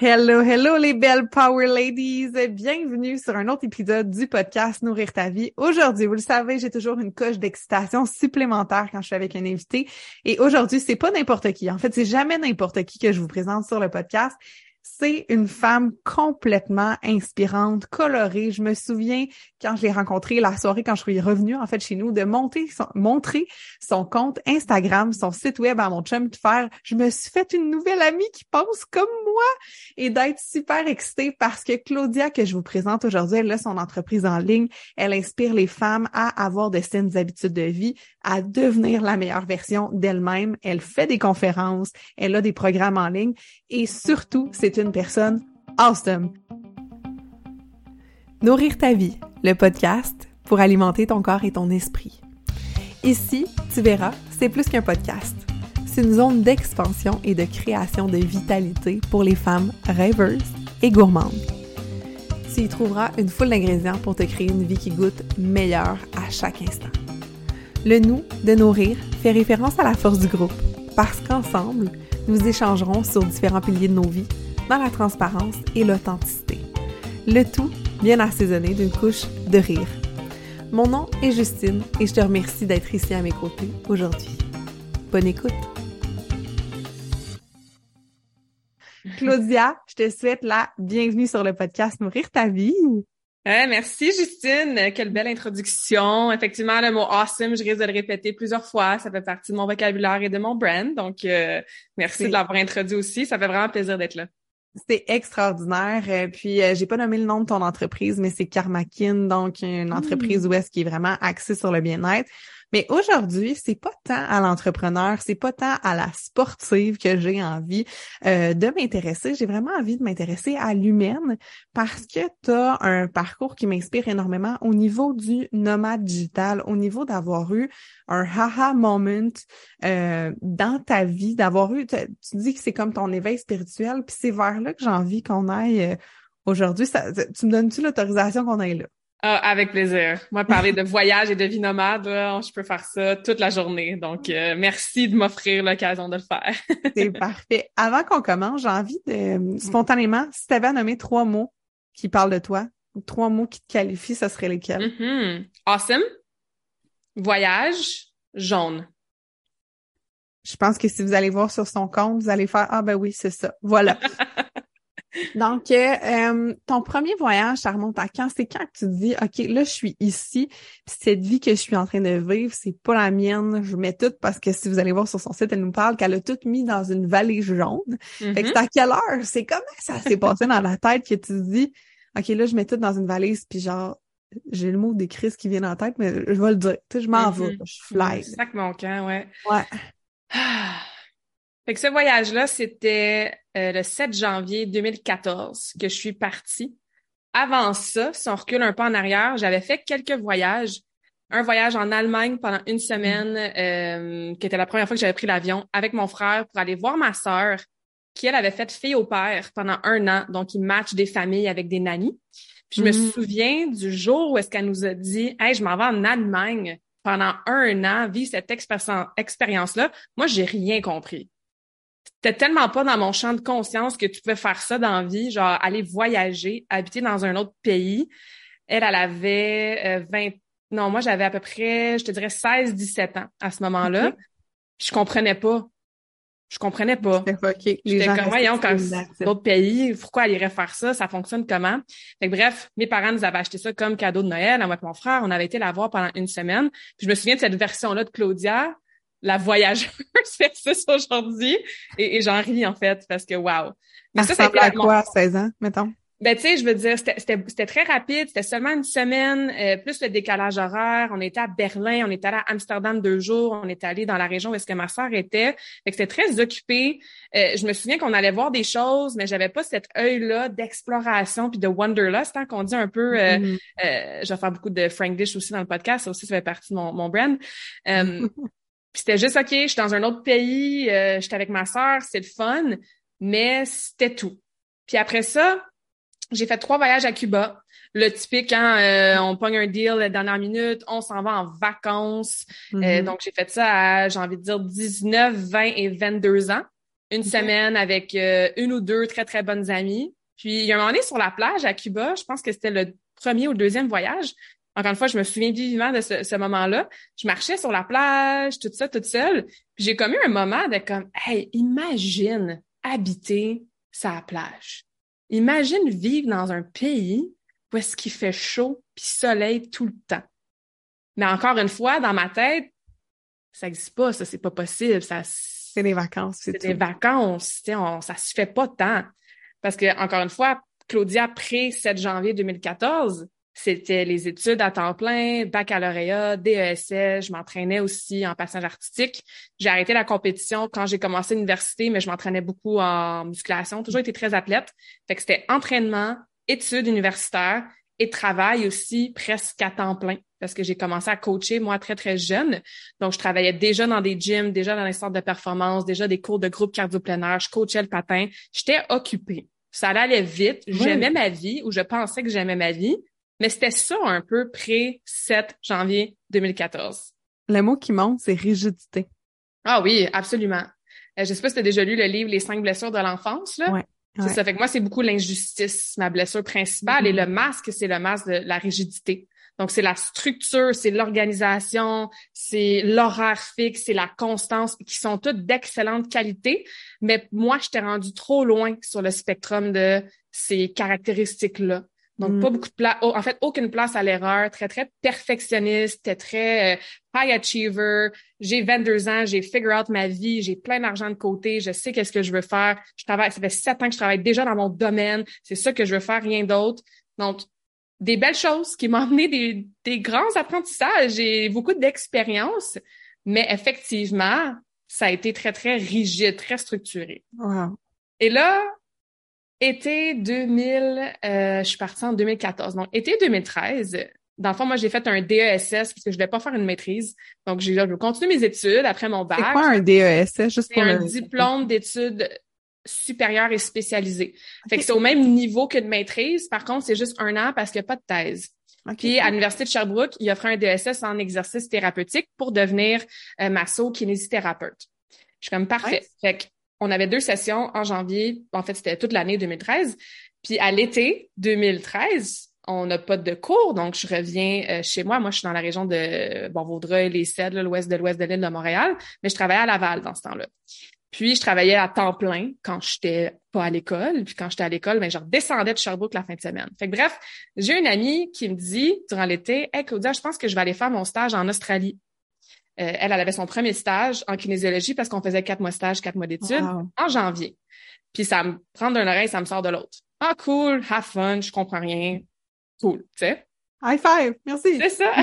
Hello, hello les belles Power Ladies! Bienvenue sur un autre épisode du podcast Nourrir ta vie. Aujourd'hui, vous le savez, j'ai toujours une coche d'excitation supplémentaire quand je suis avec un invité. Et aujourd'hui, c'est pas n'importe qui. En fait, c'est jamais n'importe qui que je vous présente sur le podcast. C'est une femme complètement inspirante, colorée. Je me souviens quand je l'ai rencontrée la soirée quand je suis revenue en fait chez nous de monter montrer son compte Instagram, son site web à mon chum de faire je me suis fait une nouvelle amie qui pense comme moi et d'être super excitée parce que Claudia que je vous présente aujourd'hui, elle a son entreprise en ligne, elle inspire les femmes à avoir de saines habitudes de vie, à devenir la meilleure version d'elle-même, elle fait des conférences, elle a des programmes en ligne et surtout, c'est une personne awesome. Nourrir ta vie, le podcast pour alimenter ton corps et ton esprit. Ici, tu verras, c'est plus qu'un podcast. C'est une zone d'expansion et de création de vitalité pour les femmes rêveuses et gourmandes. Tu y trouveras une foule d'ingrédients pour te créer une vie qui goûte meilleure à chaque instant. Le nous de nourrir fait référence à la force du groupe, parce qu'ensemble, nous échangerons sur différents piliers de nos vies dans la transparence et l'authenticité. Le tout bien assaisonné d'une couche de rire. Mon nom est Justine et je te remercie d'être ici à mes côtés aujourd'hui. Bonne écoute! Claudia, je te souhaite la bienvenue sur le podcast Nourrir ta vie. Merci Justine, quelle belle introduction. Effectivement, le mot awesome, je risque de le répéter plusieurs fois. Ça fait partie de mon vocabulaire et de mon brand. Donc, euh, merci de l'avoir introduit aussi. Ça fait vraiment plaisir d'être là. C'est extraordinaire. Euh, puis euh, j'ai pas nommé le nom de ton entreprise, mais c'est Karmakin, donc une entreprise mmh. où est-ce qui est vraiment axée sur le bien-être. Mais aujourd'hui, c'est pas tant à l'entrepreneur, c'est pas tant à la sportive que j'ai envie euh, de m'intéresser. J'ai vraiment envie de m'intéresser à l'humaine parce que tu as un parcours qui m'inspire énormément au niveau du nomade digital, au niveau d'avoir eu un haha moment euh, dans ta vie, d'avoir eu, tu dis que c'est comme ton éveil spirituel, puis c'est vers là que j'ai envie qu'on aille euh, aujourd'hui. Tu me donnes-tu l'autorisation qu'on aille là? Ah, avec plaisir. Moi, parler de voyage et de vie nomade, je peux faire ça toute la journée. Donc, euh, merci de m'offrir l'occasion de le faire. C'est parfait. Avant qu'on commence, j'ai envie de, spontanément, si tu avais à nommer trois mots qui parlent de toi, trois mots qui te qualifient, ce serait lesquels? Mm-hmm. Awesome. Voyage. Jaune. Je pense que si vous allez voir sur son compte, vous allez faire, ah ben oui, c'est ça. Voilà. Donc, euh, euh, ton premier voyage, ça remonte à quand? C'est quand que tu te dis, OK, là, je suis ici, cette vie que je suis en train de vivre, c'est pas la mienne. Je mets tout parce que si vous allez voir sur son site, elle nous parle qu'elle a tout mis dans une vallée jaune. Fait que c'est à quelle heure? C'est comment ça s'est passé dans la tête que tu te dis, OK, là, je mets tout dans une valise, puis genre, j'ai le mot des crises qui vient en tête, mais je vais le dire. Tu sais, je m'en vais, mm-hmm. je fly. C'est ça que mon camp, ouais. Ouais. Fait que ce voyage-là, c'était euh, le 7 janvier 2014 que je suis partie. Avant ça, si on recule un peu en arrière, j'avais fait quelques voyages. Un voyage en Allemagne pendant une semaine, euh, qui était la première fois que j'avais pris l'avion avec mon frère pour aller voir ma sœur, qui elle avait fait fille au père pendant un an, donc il match des familles avec des nannies. Puis je me mm-hmm. souviens du jour où est-ce qu'elle nous a dit, hey, je m'en vais en Allemagne pendant un an, vivre cette expérience-là. Moi, j'ai rien compris c'était tellement pas dans mon champ de conscience que tu pouvais faire ça dans la vie, genre aller voyager, habiter dans un autre pays. Elle, elle avait 20, euh, non, moi j'avais à peu près, je te dirais 16, 17 ans à ce moment-là. Je comprenais pas. Je comprenais pas. J'étais comme, voyons, quand d'autres pays, pourquoi elle irait faire ça? Ça fonctionne comment? Fait bref, mes parents nous avaient acheté ça comme cadeau de Noël à moi et mon frère. On avait été la voir pendant une semaine. Puis je me souviens de cette version-là de Claudia la voyageuse versus aujourd'hui. Et, et j'en ris, en fait, parce que wow. Mais ça, ça, à quoi à 16 ans, mettons? Ben, tu sais, je veux dire, c'était très rapide. C'était seulement une semaine, euh, plus le décalage horaire. On était à Berlin, on était allé à Amsterdam deux jours, on est allé dans la région où est-ce que ma sœur était. Fait que c'était très occupé. Euh, je me souviens qu'on allait voir des choses, mais j'avais pas cet œil-là d'exploration puis de wanderlust, hein, qu'on dit un peu. Euh, mm-hmm. euh, je vais faire beaucoup de Franglish aussi dans le podcast, ça aussi, ça fait partie de mon, mon brand. Puis c'était juste, OK, je suis dans un autre pays, euh, j'étais avec ma sœur, c'est le fun, mais c'était tout. Puis après ça, j'ai fait trois voyages à Cuba. Le typique, quand hein, euh, on pogne un deal la dernière minute, on s'en va en vacances. Euh, mm-hmm. donc, j'ai fait ça à, j'ai envie de dire, 19, 20 et 22 ans. une semaine avec euh, une ou deux très, très bonnes amies. Puis, il y a un moment donné, sur la plage à Cuba, je pense que c'était le premier ou le deuxième voyage. Encore une fois, je me souviens vivement de ce, ce moment-là. Je marchais sur la plage, tout ça, toute seule. J'ai comme eu un moment de comme, hey, imagine habiter sa plage. Imagine vivre dans un pays où est-ce qu'il fait chaud puis soleil tout le temps. Mais encore une fois, dans ma tête, ça n'existe pas, ça, c'est pas possible. Ça, c'est des vacances, c'est des vacances. On, ça se fait pas tant. Parce que, encore une fois, Claudia, après 7 janvier 2014, c'était les études à temps plein, baccalauréat, DESS, je m'entraînais aussi en passage artistique. J'ai arrêté la compétition quand j'ai commencé l'université, mais je m'entraînais beaucoup en musculation, toujours été très athlète. Fait que c'était entraînement, études universitaires et travail aussi presque à temps plein parce que j'ai commencé à coacher moi très très jeune. Donc je travaillais déjà dans des gyms, déjà dans les centres de performance, déjà des cours de groupe cardio-plein je coachais le patin, j'étais occupée. Ça allait vite, j'aimais ma vie ou je pensais que j'aimais ma vie, mais c'était ça un peu près 7 janvier 2014. Le mot qui monte, c'est rigidité. Ah oui, absolument. Euh, je sais pas si tu as déjà lu le livre Les cinq blessures de l'enfance là. Ouais. C'est ça. Fait que moi, c'est beaucoup l'injustice, ma blessure principale. Et mm-hmm. le masque, c'est le masque de la rigidité. Donc, c'est la structure, c'est l'organisation, c'est l'horaire fixe, c'est la constance, qui sont toutes d'excellente qualité. Mais moi, je t'ai rendu trop loin sur le spectrum de ces caractéristiques-là. Donc, pas mm. beaucoup de place, en fait, aucune place à l'erreur, très, très perfectionniste, très euh, high achiever. J'ai 22 ans, j'ai figure out ma vie, j'ai plein d'argent de côté, je sais qu'est-ce que je veux faire. Je travaille, ça fait sept ans que je travaille déjà dans mon domaine, c'est ça que je veux faire, rien d'autre. Donc, des belles choses qui m'ont amené des, des grands apprentissages j'ai beaucoup d'expérience, mais effectivement, ça a été très, très rigide, très structuré. Et là, été 2000, euh, je suis partie en 2014. Donc, été 2013, dans le fond, moi, j'ai fait un DESS parce que je voulais pas faire une maîtrise. Donc, j'ai, je vais continuer mes études après mon bac. C'est quoi un DESS? Juste pour un diplôme d'études supérieures et spécialisées. Fait que c'est au même niveau que de maîtrise. Par contre, c'est juste un an parce qu'il n'y a pas de thèse. Puis à l'Université de Sherbrooke, il offre un DSS en exercice thérapeutique pour devenir euh, masso kinésithérapeute. Je suis comme parfait. Fait que on avait deux sessions en janvier. En fait, c'était toute l'année 2013. Puis à l'été 2013, on n'a pas de cours, donc je reviens euh, chez moi. Moi, je suis dans la région de bon Vaudreuil, les Cèdres, l'ouest de l'ouest de l'île de Montréal, mais je travaillais à Laval dans ce temps-là. Puis je travaillais à temps plein quand j'étais pas à l'école. Puis quand j'étais à l'école, ben je redescendais de Sherbrooke la fin de semaine. Fait que bref, j'ai une amie qui me dit durant l'été, Hey Claudia, je pense que je vais aller faire mon stage en Australie. Euh, elle, elle avait son premier stage en kinésiologie parce qu'on faisait quatre mois de stage, quatre mois d'études en janvier. Puis ça me prend d'une oreille, ça me sort de l'autre. Ah, cool, have fun, je comprends rien. Cool, tu sais. High five, merci. C'est ça.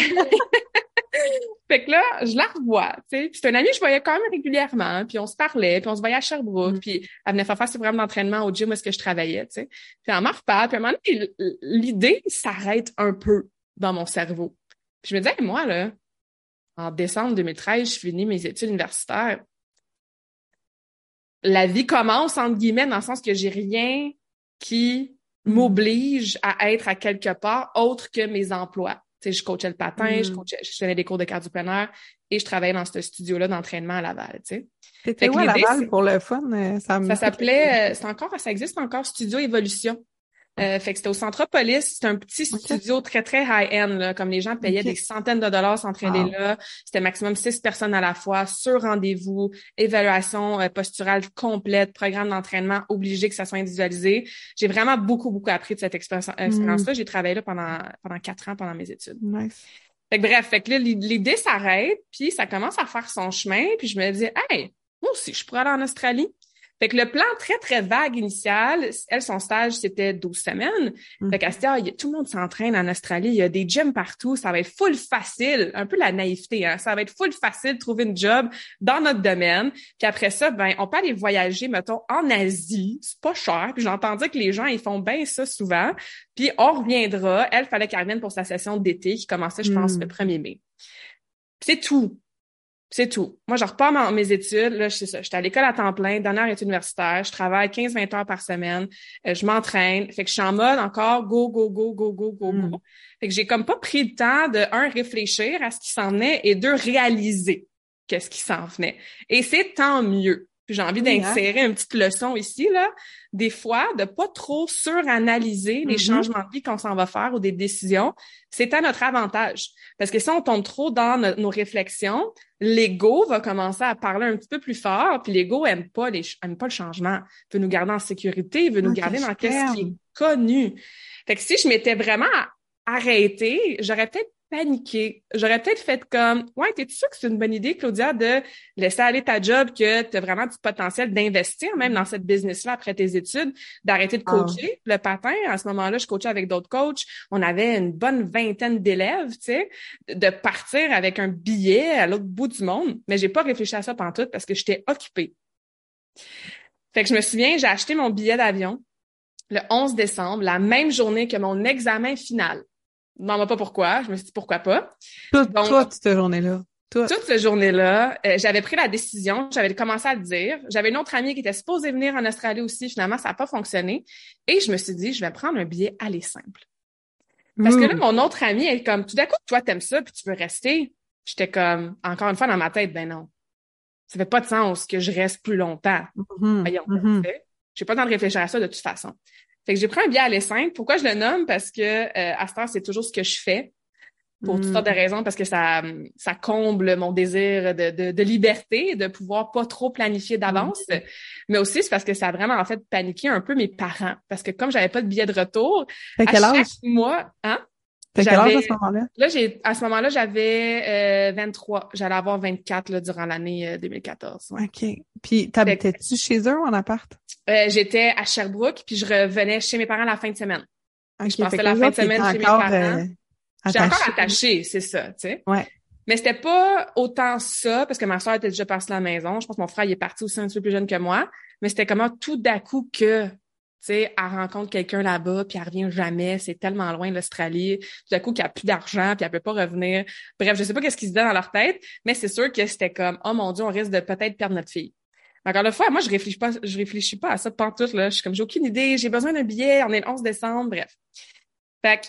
fait que là, je la revois, tu sais. Puis c'est un ami que je voyais quand même régulièrement, puis on se parlait, puis on se voyait à Sherbrooke, mm. puis elle venait faire faire ses programmes d'entraînement au gym où est-ce que je travaillais, tu sais. Puis elle m'en reparle, puis à un moment donné, l'idée s'arrête un peu dans mon cerveau. Puis je me disais, moi, là, en décembre 2013, je finis mes études universitaires. La vie commence, entre guillemets, dans le sens que j'ai rien qui mm. m'oblige à être à quelque part autre que mes emplois. Tu sais, je coachais le patin, je, mm. coachais, je faisais des cours de cardio et je travaillais dans ce studio-là d'entraînement à Laval, tu sais. C'était où à Laval pour le fun? Euh, ça, ça s'appelait, euh, c'est encore, ça existe encore, Studio Évolution. Euh, fait que c'était au Centropolis, c'était un petit studio très très high-end, comme les gens payaient des centaines de dollars s'entraîner là. C'était maximum six personnes à la fois, sur rendez-vous, évaluation euh, posturale complète, programme d'entraînement obligé que ça soit individualisé. J'ai vraiment beaucoup beaucoup appris de cette expérience-là. Mm. J'ai travaillé là pendant pendant quatre ans pendant mes études. Nice. Fait que bref, fait que là l'idée s'arrête, puis ça commence à faire son chemin, puis je me dis, hey, moi aussi, je pourrais aller en Australie. Fait que le plan très, très vague initial, elle, son stage, c'était 12 semaines. Mm. Fait qu'elle se dit, ah, tout le monde s'entraîne en Australie, il y a des gyms partout, ça va être full facile, un peu la naïveté, hein, ça va être full facile de trouver une job dans notre domaine. Puis après ça, ben, on peut aller voyager, mettons, en Asie, c'est pas cher. Puis j'entendais que les gens, ils font bien ça souvent. Puis on reviendra. Elle, fallait qu'elle revienne pour sa session d'été qui commençait, je pense, mm. le 1er mai. C'est tout. C'est tout. Moi, je repars mes études. Là, c'est ça. J'étais à l'école à temps plein, dernière étude universitaire. Je travaille 15-20 heures par semaine. Euh, je m'entraîne. Fait que je suis en mode encore go, go, go, go, go, go, go. Hmm. Fait que j'ai comme pas pris le temps de, un, réfléchir à ce qui s'en venait et deux, réaliser qu'est-ce qui s'en venait. Et c'est tant mieux. Puis j'ai envie Oui, hein? d'insérer une petite leçon ici, là. Des fois, de pas trop suranalyser les Mhm. changements de vie qu'on s'en va faire ou des décisions, c'est à notre avantage. Parce que si on tombe trop dans no- nos réflexions, l'ego va commencer à parler un petit peu plus fort, puis l'ego aime pas les aime pas le changement, il veut nous garder en sécurité, il veut nous garder dans qu'est-ce qui est connu. Fait que si je m'étais vraiment arrêtée, j'aurais peut-être paniqué. J'aurais peut-être fait comme Ouais, t'es sûr que c'est une bonne idée, Claudia, de laisser aller ta job, que tu as vraiment du potentiel d'investir même dans cette business-là après tes études, d'arrêter de Ah. coacher le patin? À ce moment-là, je coachais avec d'autres coachs. On avait une bonne vingtaine d'élèves, tu sais, de partir avec un billet à l'autre bout du monde. Mais j'ai pas réfléchi à ça pantoute parce que j'étais occupée. Fait que je me souviens, j'ai acheté mon billet d'avion le 11 décembre, la même journée que mon examen final. Demande-moi pas pourquoi. Je me suis dit pourquoi pas. Toute, Donc- toute cette journée-là. Toute. Toute cette journée-là, euh, j'avais pris la décision, j'avais commencé à le dire. J'avais une autre amie qui était supposée venir en Australie aussi. Finalement, ça n'a pas fonctionné. Et je me suis dit, je vais prendre un billet aller simple. Parce que là, Mmh. mon autre amie, elle est comme, tout d'un coup, toi, t'aimes ça, puis tu veux rester. J'étais comme, encore une fois, dans ma tête, ben non. Ça fait pas de sens que je reste plus longtemps. Mhm, Voyons, sais. J'ai pas le temps de réfléchir à ça de toute façon. Fait que j'ai pris un billet aller simple. Pourquoi je le nomme? Parce que euh, à cette heure, c'est toujours ce que je fais pour toutes Mm. sortes de raisons, parce que ça, ça comble mon désir de, de, de liberté, de pouvoir pas trop planifier d'avance. Mm. Mais aussi, c'est parce que ça a vraiment en fait paniqué un peu mes parents. Parce que comme j'avais pas de billet de retour, à quel chaque âge? mois, hein? T'as quel âge à ce moment-là? Là, j'ai à ce moment-là, j'avais euh, 23. J'allais avoir 24 là, durant l'année euh, 2014. ouais. OK. Puis, t'habitais-tu chez eux ou en appart? Euh, J'étais à Sherbrooke, puis je revenais chez mes parents la fin de semaine. OK. Je passais la fin de semaine chez mes encore, parents. euh, J'étais encore attachée, c'est ça, tu sais. Ouais. Mais c'était pas autant ça, parce que ma soeur était déjà partie à la maison. Je pense que mon frère, il est parti aussi un petit peu plus jeune que moi. Mais c'était comment tout d'un coup que, sais, elle rencontre quelqu'un là-bas, puis elle revient jamais. C'est tellement loin de l'Australie. Tout d'un coup qu'elle a plus d'argent, puis elle peut pas revenir. Bref, je sais pas qu'est-ce qui se dit dans leur tête, mais c'est sûr que c'était comme, oh mon Dieu, on risque de peut-être perdre notre fille. Encore une fois, moi, je réfléchis pas, je réfléchis pas à ça pantoute, là. Je suis comme, j'ai aucune idée, j'ai besoin d'un billet, on est le 11 décembre, bref. Fait que,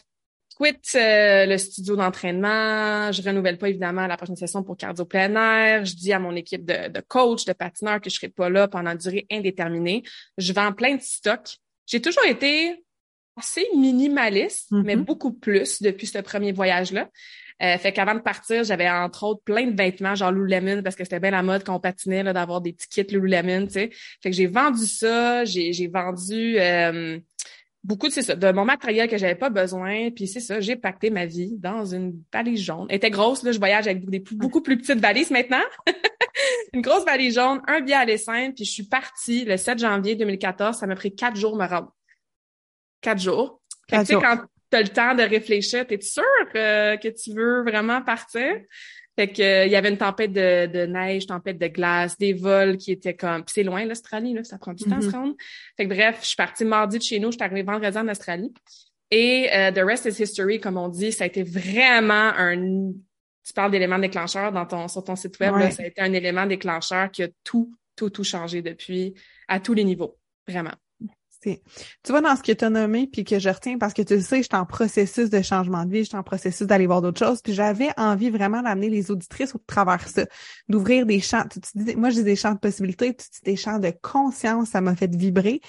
quitte euh, le studio d'entraînement, je renouvelle pas évidemment la prochaine session pour cardio plein air, je dis à mon équipe de, de coach, de patineur que je serai pas là pendant une durée indéterminée. Je vends plein de stocks. J'ai toujours été assez minimaliste, Mhm. mais beaucoup plus depuis ce premier voyage-là. Euh, fait qu'avant de partir, j'avais entre autres plein de vêtements genre Lululemon parce que c'était bien la mode quand on patinait là d'avoir des petits kits Lululemon, tu sais. Fait que j'ai vendu ça, j'ai j'ai vendu euh, beaucoup de c'est ça, de mon matériel que j'avais pas besoin, puis c'est ça, j'ai pacté ma vie dans une valise jaune. Elle était grosse là, je voyage avec des plus- beaucoup plus petites valises maintenant. une grosse valise jaune, un billet à l'essaim, puis je suis partie le 7 janvier 2014, ça m'a pris quatre jours me rendre. Quatre jours. Fait que, Quatre tu sais, jours. quand t'as le temps de réfléchir, t'es sûr euh, que tu veux vraiment partir? Fait que euh, il y avait une tempête de, de neige, tempête de glace, des vols qui étaient comme. Puis c'est loin l'Australie, là, ça prend du temps à se Mhm. rendre. Fait que bref, je suis partie mardi de chez nous, je suis arrivée vendredi en Australie. Et euh, the rest is history, comme on dit, ça a été vraiment un. Tu parles d'éléments déclencheurs dans ton sur ton site web, là, ça a été un élément déclencheur qui a tout, tout, tout changé depuis à tous les niveaux, vraiment. Tu vois, dans ce que tu as nommé, puis que je retiens, parce que tu le sais, j'étais en processus de changement de vie, j'étais en processus d'aller voir d'autres choses, puis j'avais envie vraiment d'amener les auditrices au travers ça, d'ouvrir des champs. Tu, tu dis, moi, je dis des champs de possibilités, tu dis des champs de conscience, ça m'a fait vibrer.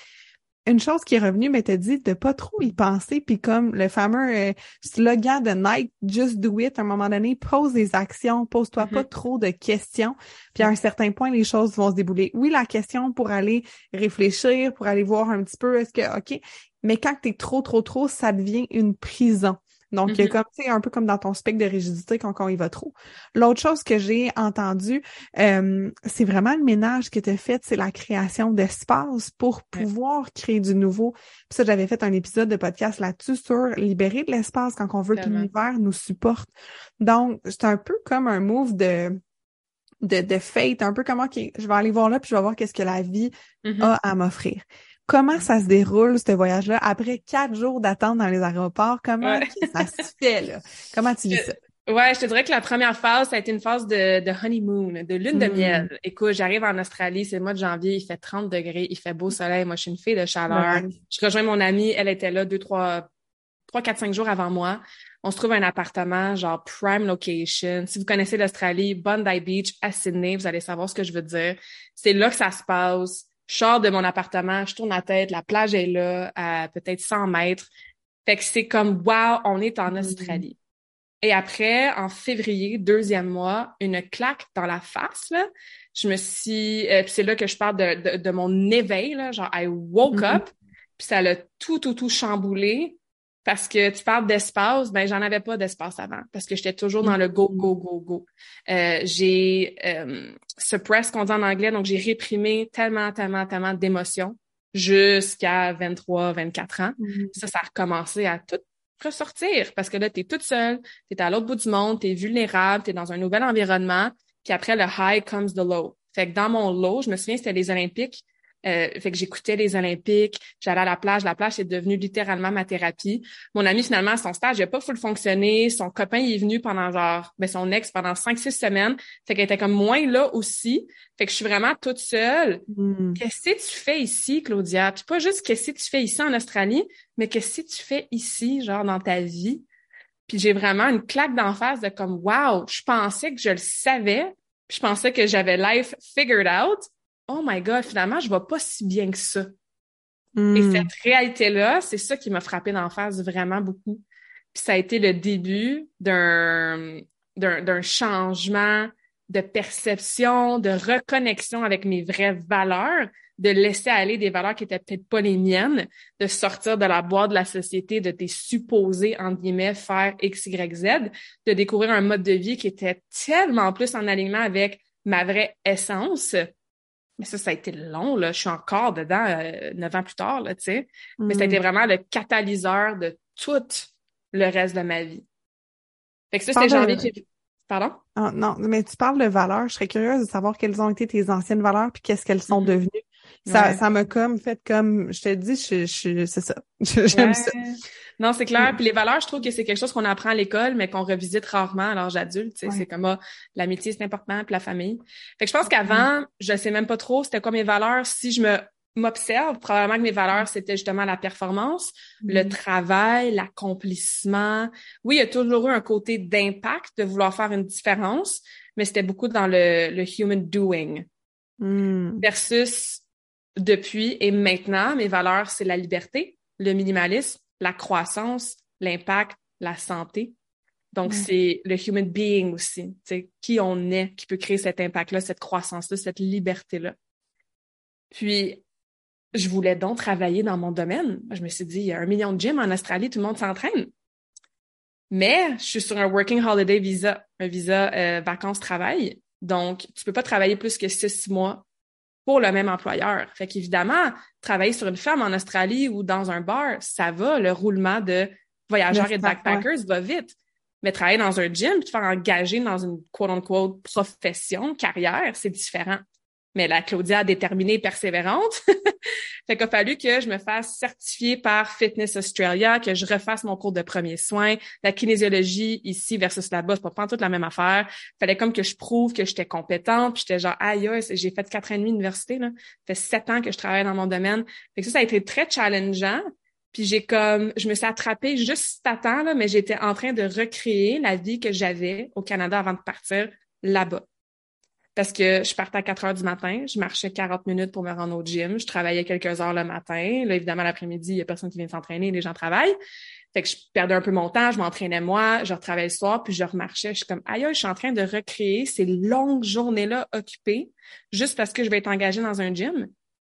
Une chose qui est revenue, mais t'as dit de pas trop y penser, puis comme le fameux euh, slogan de Nike, Just Do It, à un moment donné, pose des actions, pose-toi pas trop de questions, puis à un certain point, les choses vont se débouler. Oui, la question pour aller réfléchir, pour aller voir un petit peu, est-ce que, OK, mais quand t'es trop, trop, trop, ça devient une prison. Donc, Mhm. comme, sais, un peu comme dans ton spectre de rigidité quand on y va trop. L'autre chose que j'ai entendu, euh, c'est vraiment le ménage que tu as fait, c'est la création d'espace pour Ouais. pouvoir créer du nouveau. Puis ça, j'avais fait un épisode de podcast là-dessus sur libérer de l'espace quand on veut que l'univers nous supporte. Donc, c'est un peu comme un move de de, de fate, un peu comme, OK, je vais aller voir là, puis je vais voir qu'est-ce que la vie Mhm. a à m'offrir. Comment ça se déroule, ce voyage-là, après quatre jours d'attente dans les aéroports? Comment Ouais. ça se fait, là? Comment tu vis ça? Ouais, je te dirais que la première phase, ça a été une phase de, de honeymoon, de lune de Mm. miel. Écoute, j'arrive en Australie, c'est le mois de janvier, il fait 30 degrés, il fait beau soleil. Moi, je suis une fille de chaleur. Je rejoins mon amie, elle était là deux, trois, trois, quatre, cinq jours avant moi. On se trouve un appartement, genre prime location. Si vous connaissez l'Australie, Bondi Beach à Sydney, vous allez savoir ce que je veux dire. C'est là que ça se passe. Je sors de mon appartement, je tourne la tête, la plage est là, à peut-être 100 mètres. Fait que c'est comme, wow, on est en mm-hmm. Australie. Et après, en février, deuxième mois, une claque dans la face, là. Je me suis... Euh, c'est là que je parle de, de, mon éveil, là. Genre, I woke mm-hmm. up, puis ça l'a tout, tout, tout chamboulé. Parce que tu parles d'espace, ben j'en avais pas d'espace avant parce que j'étais toujours dans le go go go go. Euh, j'ai euh, suppress qu'on dit en anglais, donc j'ai réprimé tellement tellement tellement d'émotions jusqu'à 23 24 ans. Mm-hmm. Ça ça a recommencé à tout ressortir parce que là tu es toute seule, tu es à l'autre bout du monde, tu es vulnérable, tu es dans un nouvel environnement, puis après le high comes the low. Fait que dans mon low, je me souviens c'était les Olympiques, euh, fait que j'écoutais les Olympiques, j'allais à la plage. La plage est devenue littéralement ma thérapie. Mon ami, finalement, son stage, il n'a pas full fonctionné. Son copain, il est venu pendant genre, ben, son ex pendant cinq, six semaines. Fait qu'elle était comme moins là aussi. Fait que je suis vraiment toute seule. Hmm. Qu'est-ce que tu fais ici, Claudia? Puis pas juste qu'est-ce que tu fais ici en Australie, mais qu'est-ce que tu fais ici, genre, dans ta vie? Puis j'ai vraiment une claque d'en face de comme, wow, je pensais que je le savais. Je pensais que j'avais life figured out oh my God, finalement, je vais pas si bien que ça. Et hmm. cette réalité-là, c'est ça qui m'a frappé d'en face vraiment beaucoup. Puis ça a été le début d'un, d'un, changement de perception, de reconnexion avec mes vraies valeurs, de laisser aller des valeurs qui étaient peut-être pas les miennes, de sortir de la boîte de la société, de tes supposés, entre guillemets, faire X, Y, Z, de découvrir un mode de vie qui était tellement plus en alignement avec ma vraie essence mais ça, ça a été long, là. Je suis encore dedans euh, neuf ans plus tard, là, tu sais. Mais ça a été mm. vraiment le catalyseur de tout le reste de ma vie. Fait que ça, c'était janvier. De... Pardon? Ah, non, mais tu parles de valeurs. Je serais curieuse de savoir quelles ont été tes anciennes valeurs puis qu'est-ce qu'elles sont mm-hmm. devenues. Ça, ça m'a comme fait comme, je te dis, je, je, c'est ça. J'aime ça. Non, c'est clair. Puis les valeurs, je trouve que c'est quelque chose qu'on apprend à l'école, mais qu'on revisite rarement à l'âge adulte. C'est comme ah, l'amitié, c'est important, puis la famille. Fait que je pense qu'avant, je sais même pas trop c'était quoi mes valeurs. Si je me m'observe, probablement que mes valeurs, c'était justement la performance, le mm-hmm. travail, l'accomplissement. Oui, il y a toujours eu un côté d'impact, de vouloir faire une différence, mais c'était beaucoup dans le, le human doing. Mm. Versus depuis et maintenant, mes valeurs, c'est la liberté, le minimalisme, la croissance, l'impact, la santé. Donc, c'est le human being aussi, c'est qui on est, qui peut créer cet impact-là, cette croissance-là, cette liberté-là. Puis, je voulais donc travailler dans mon domaine. Je me suis dit, il y a un million de gyms en Australie, tout le monde s'entraîne. Mais je suis sur un working holiday visa, un visa euh, vacances-travail. Donc, tu peux pas travailler plus que six mois pour le même employeur. Fait qu'évidemment, travailler sur une ferme en Australie ou dans un bar, ça va, le roulement de voyageurs et de backpackers va vite. Mais travailler dans un gym, te faire engager dans une quote-unquote profession, carrière, c'est différent mais la Claudia déterminée persévérante. fait qu'il a fallu que je me fasse certifier par Fitness Australia, que je refasse mon cours de premiers soins. La kinésiologie ici versus là-bas, c'est pas toute la même affaire. Fallait comme que je prouve que j'étais compétente. Puis j'étais genre, aïe, j'ai fait quatre ans et demi d'université, là. Ça fait sept ans que je travaille dans mon domaine. Fait que ça, ça a été très challengeant. Puis j'ai comme, je me suis attrapée juste à temps, là, mais j'étais en train de recréer la vie que j'avais au Canada avant de partir là-bas parce que je partais à 4 heures du matin, je marchais 40 minutes pour me rendre au gym, je travaillais quelques heures le matin. Là, évidemment, l'après-midi, il y a personne qui vient s'entraîner, les gens travaillent. Fait que je perdais un peu mon temps, je m'entraînais moi, je retravaillais le soir, puis je remarchais. Je suis comme, aïe, je suis en train de recréer ces longues journées-là occupées juste parce que je vais être engagée dans un gym.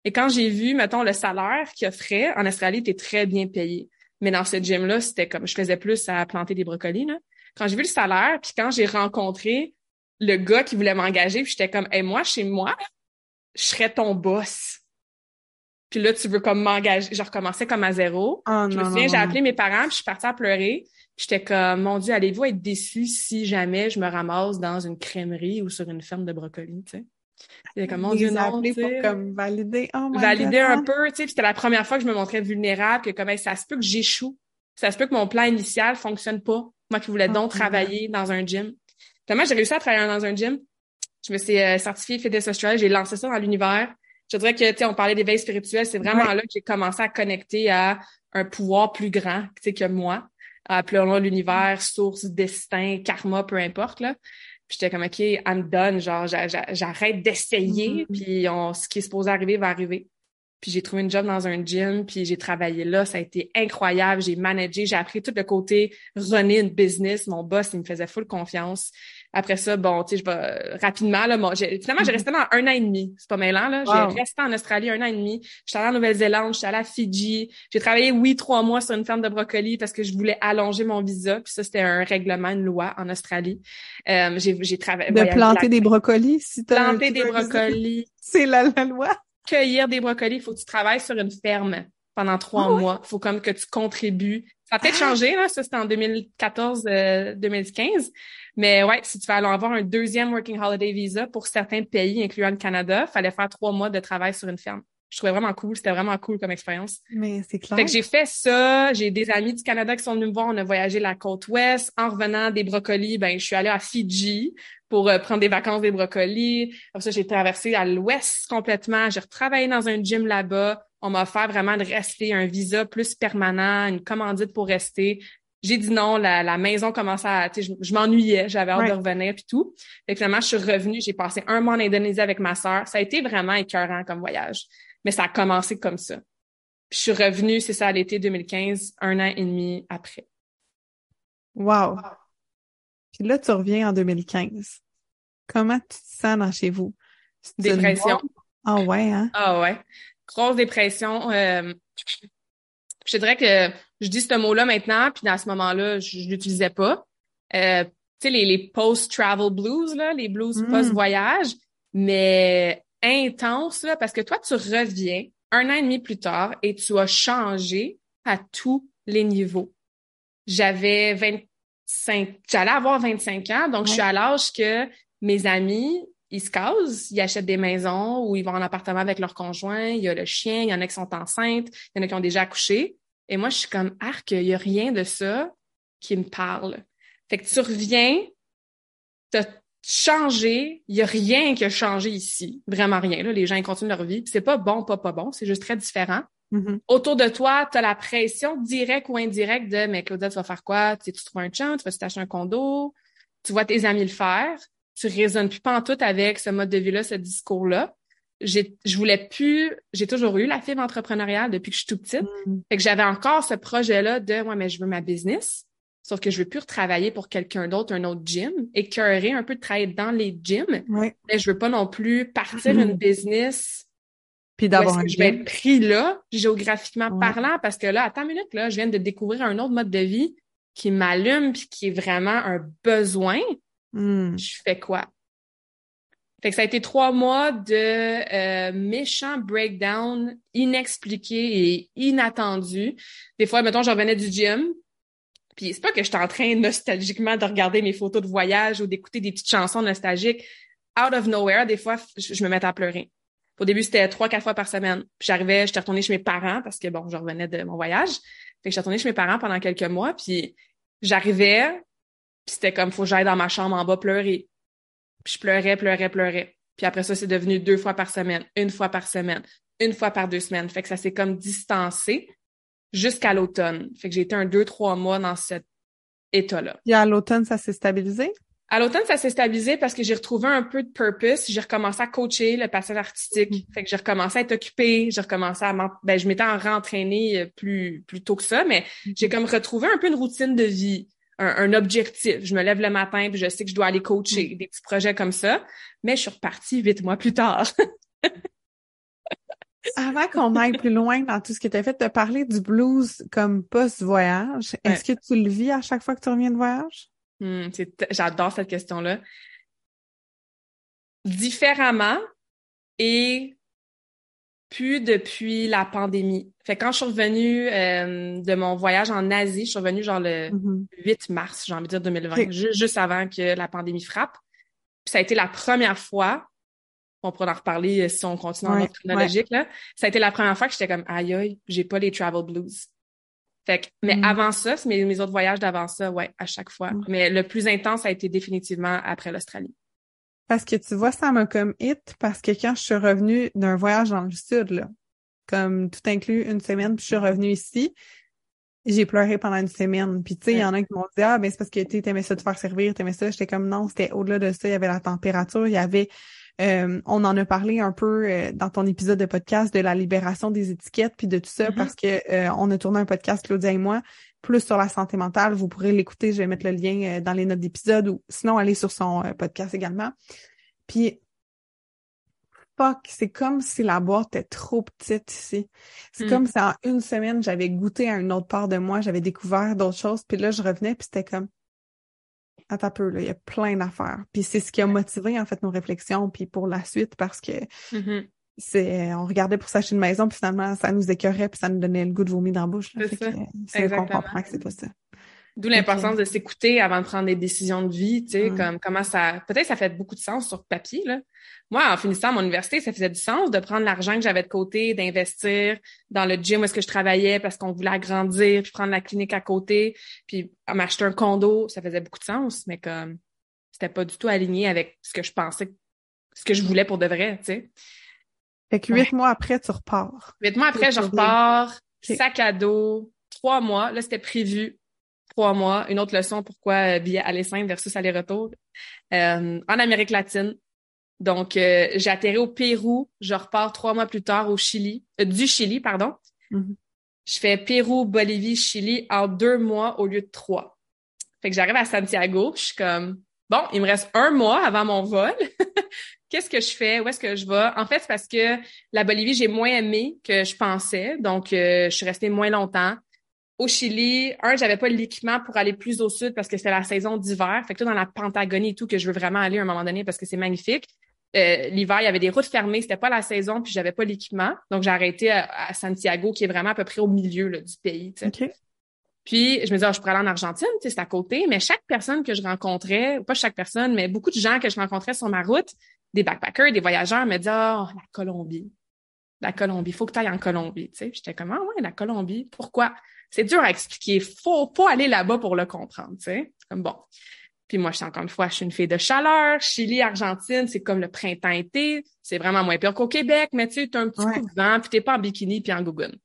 Et quand j'ai vu, mettons, le salaire qu'il offrait, en Australie, était très bien payé. Mais dans ce gym-là, c'était comme, je faisais plus à planter des brocolis. Quand j'ai vu le salaire, puis quand j'ai rencontré le gars qui voulait m'engager, puis j'étais comme, hey, moi, chez moi, je serais ton boss. Puis là, tu veux comme m'engager. Je recommençais comme à zéro. Oh, je me souviens, j'ai appelé mes parents, puis je suis partie à pleurer. J'étais comme, mon Dieu, allez-vous être déçus si jamais je me ramasse dans une crèmerie ou sur une ferme de brocolis, tu sais? C'était comme, mon Dieu, non, pour comme valider, oh Valider un peu, tu sais. c'était la première fois que je me montrais vulnérable, que comme, ça se peut que j'échoue. Ça se peut que mon plan initial fonctionne pas. Moi qui voulais donc travailler dans un gym. Finalement, j'ai réussi à travailler dans un gym. Je me suis euh, certifiée Fitness Australia. J'ai lancé ça dans l'univers. Je dirais que, tu sais, on parlait d'éveil spirituel, c'est vraiment là que j'ai commencé à connecter à un pouvoir plus grand, tu sais, que moi. Appelons-le l'univers, source, destin, karma, peu importe, là. Puis j'étais comme, OK, I'm done, genre, j'arrête d'essayer, mm-hmm. puis on, ce qui est supposé arriver va arriver. Puis j'ai trouvé une job dans un gym, puis j'ai travaillé là. Ça a été incroyable. J'ai managé, j'ai appris tout le côté runner une business. Mon boss, il me faisait full confiance. Après ça, bon, tu sais, je vais rapidement, là, finalement, j'ai mm-hmm. resté dans un an et demi. C'est pas mêlant, là. J'ai resté en Australie un an et demi. J'étais allée en Nouvelle-Zélande, j'étais allée à Fidji. J'ai travaillé, oui, trois mois sur une ferme de brocolis parce que je voulais allonger mon visa. Puis ça, c'était un règlement, une loi en Australie. Euh, j'ai travaillé. De planter des brocolis, si Planter des brocolis. C'est la, la loi cueillir des brocolis, il faut que tu travailles sur une ferme pendant trois ah mois. Il faut comme que tu contribues. Ça a peut-être ah. changé, là, ça c'était en 2014-2015. Euh, Mais ouais, si tu veux aller avoir un deuxième Working Holiday Visa pour certains pays, incluant le Canada, fallait faire trois mois de travail sur une ferme. Je trouvais vraiment cool, c'était vraiment cool comme expérience. Mais c'est clair. Fait que j'ai fait ça, j'ai des amis du Canada qui sont venus me voir, on a voyagé la côte ouest. En revenant des brocolis, ben je suis allée à Fidji pour euh, prendre des vacances des brocolis. Après ça, j'ai traversé à l'ouest complètement. J'ai retravaillé dans un gym là-bas. On m'a offert vraiment de rester un visa plus permanent, une commandite pour rester. J'ai dit non, la, la maison commençait à, je, je m'ennuyais, j'avais hâte de revenir puis tout. Fait que finalement, je suis revenue, j'ai passé un mois en Indonésie avec ma sœur. Ça a été vraiment écœurant comme voyage, mais ça a commencé comme ça. Puis je suis revenue, c'est ça, à l'été 2015, un an et demi après. Wow. Puis là, tu reviens en 2015. Comment tu te sens dans chez vous? Dépression. Ah ouais, hein? Ah ouais. Grosse dépression. Euh, je dirais que je dis ce mot-là maintenant, puis dans ce moment-là, je, ne l'utilisais pas. Euh, tu sais, les, les post-travel blues, là, les blues mm. post-voyage, mais intense, là, parce que toi, tu reviens un an et demi plus tard et tu as changé à tous les niveaux. J'avais 20, j'allais avoir 25 ans, donc je suis à l'âge que mes amis, ils se casent, ils achètent des maisons ou ils vont en appartement avec leur conjoint, il y a le chien, il y en a qui sont enceintes, il y en a qui ont déjà accouché. Et moi, je suis comme, arc, il y a rien de ça qui me parle. Fait que tu reviens, t'as changé, il y a rien qui a changé ici. Vraiment rien. Là. Les gens ils continuent leur vie. C'est pas bon, pas pas bon, c'est juste très différent. Mm-hmm. Autour de toi, tu as la pression directe ou indirecte de Mais Claudia, tu vas faire quoi? Tu, sais, tu trouves un champ, tu vas t'acheter un condo, tu vois tes amis le faire, tu résonnes plus pas en tout avec ce mode de vie-là, ce discours-là. Je voulais plus, j'ai toujours eu la fibre entrepreneuriale depuis que je suis tout petite. Mm. Fait que j'avais encore ce projet-là de moi, mais je veux ma business. Sauf que je veux plus retravailler pour quelqu'un d'autre, un autre gym, écœurer un peu de travailler dans les gyms. Mais je veux pas non plus partir mm-hmm. une business puis d'avoir je vais être pris là, géographiquement parlant, parce que là, à ta minute, là, je viens de découvrir un autre mode de vie qui m'allume puis qui est vraiment un besoin. Hmm. Je fais quoi? Fait que ça a été trois mois de euh, méchants breakdown inexpliqués et inattendus. Des fois, mettons, je revenais du gym, puis c'est pas que j'étais en train nostalgiquement de regarder mes photos de voyage ou d'écouter des petites chansons nostalgiques. Out of nowhere, des fois, je me mettais à pleurer. Au début, c'était trois, quatre fois par semaine. J'arrivais, j'étais retournée chez mes parents parce que bon, je revenais de mon voyage. Fait que j'étais retournée chez mes parents pendant quelques mois. Puis j'arrivais, puis c'était comme faut que j'aille dans ma chambre en bas pleurer. Puis je pleurais, pleurais, pleurais. Puis après ça, c'est devenu deux fois par semaine, une fois par semaine, une fois par deux semaines. Fait que ça s'est comme distancé jusqu'à l'automne. Fait que j'ai été un deux, trois mois dans cet état-là. Et à l'automne, ça s'est stabilisé? À l'automne, ça s'est stabilisé parce que j'ai retrouvé un peu de purpose. J'ai recommencé à coacher le passage artistique. Mm. Fait que j'ai recommencé à être occupée. J'ai recommencé à ben, je m'étais en rentraînée euh, plus, plus tôt que ça, mais mm. j'ai comme retrouvé un peu une routine de vie, un, objectif. Je me lève le matin puis je sais que je dois aller coacher, mm. des petits projets comme ça. Mais je suis repartie huit mois plus tard. Avant qu'on aille plus loin dans tout ce que tu as fait, de parler du blues comme post-voyage, est-ce que tu le vis à chaque fois que tu reviens de voyage? Hmm, j'adore cette question-là. Différemment et plus depuis la pandémie. Fait quand je suis revenue euh, de mon voyage en Asie, je suis revenue genre le 8 mm-hmm. mars, j'ai envie de dire 2020, juste, avant que la pandémie frappe. Puis ça a été la première fois, on pourra en reparler euh, si on continue en chronologique, là. Ça a été la première fois que j'étais comme aïe aïe, j'ai pas les travel blues mais mm. avant ça, c'est mes, autres voyages d'avant ça, ouais, à chaque fois. Mm. Mais le plus intense a été définitivement après l'Australie. Parce que tu vois, ça m'a comme hit parce que quand je suis revenue d'un voyage dans le sud, là, comme tout inclus une semaine, puis je suis revenue ici, j'ai pleuré pendant une semaine. Puis tu sais, il y en a qui m'ont dit Ah, ben c'est parce que tu aimais ça te faire servir, t'aimais ça. J'étais comme non, c'était au-delà de ça, il y avait la température, il y avait euh, on en a parlé un peu euh, dans ton épisode de podcast de la libération des étiquettes puis de tout ça Mm-hmm. parce que euh, on a tourné un podcast Claudia et moi plus sur la santé mentale. Vous pourrez l'écouter, je vais mettre le lien euh, dans les notes d'épisode ou sinon aller sur son euh, podcast également. Puis fuck, c'est comme si la boîte était trop petite ici. C'est Mm. comme si en une semaine, j'avais goûté à une autre part de moi, j'avais découvert d'autres choses, puis là, je revenais, puis c'était comme Attends un peu, là, il y a plein d'affaires. Puis c'est ce qui a motivé, en fait, nos réflexions, puis pour la suite, parce que Mhm. C'est on regardait pour s'acheter une maison, puis finalement, ça nous écœurait, puis ça nous donnait le goût de vomir dans la bouche. C'est ça. euh, c'est qu'on comprend que c'est pas ça. D'où l'importance de s'écouter avant de prendre des décisions de vie, tu sais, Mm. comme comment ça, peut-être ça fait beaucoup de sens sur papier, là. Moi, en finissant mon université, ça faisait du sens de prendre l'argent que j'avais de côté, d'investir dans le gym où est-ce que je travaillais parce qu'on voulait agrandir, puis prendre la clinique à côté, puis m'acheter un condo, ça faisait beaucoup de sens, mais comme, c'était pas du tout aligné avec ce que je pensais, ce que je voulais pour de vrai, tu sais. Fait que huit mois après, tu repars. Huit mois après, je repars, sac à dos, trois mois. Là, c'était prévu. Trois mois. Une autre leçon, pourquoi euh, billet aller-simple versus aller-retour. Euh, en Amérique latine. Donc, euh, j'ai atterri au Pérou. Je repars trois mois plus tard au Chili. euh, du Chili, pardon. Mhm. Je fais Pérou, Bolivie, Chili en deux mois au lieu de trois. Fait que j'arrive à Santiago. Je suis comme, bon, il me reste un mois avant mon vol. Qu'est-ce que je fais? Où est-ce que je vais? En fait, c'est parce que la Bolivie, j'ai moins aimé que je pensais. Donc, euh, je suis restée moins longtemps. Au Chili, un, j'avais pas l'équipement pour aller plus au sud parce que c'était la saison d'hiver. Fait que là, dans la Pentagonie et tout, que je veux vraiment aller à un moment donné parce que c'est magnifique. Euh, L'hiver, il y avait des routes fermées, c'était pas la saison, puis j'avais pas l'équipement. Donc, j'ai arrêté à, à Santiago, qui est vraiment à peu près au milieu là, du pays. tu sais. OK. Puis, je me disais, ah, je pourrais aller en Argentine, c'est à côté. Mais chaque personne que je rencontrais, ou pas chaque personne, mais beaucoup de gens que je rencontrais sur ma route, des backpackers, des voyageurs, me disaient, oh, la Colombie. La Colombie, faut que tu ailles en Colombie, tu sais. J'étais comme, ah ouais, la Colombie, pourquoi? C'est dur à expliquer. Faut, faut aller là-bas pour le comprendre, tu sais. Comme bon. Puis moi, je suis encore une fois, je suis une fille de chaleur. Chili, Argentine, c'est comme le printemps-été. C'est vraiment moins pire qu'au Québec, mais tu sais, t'as un petit Ouais. coup de vent, puis t'es pas en bikini puis en gougoune.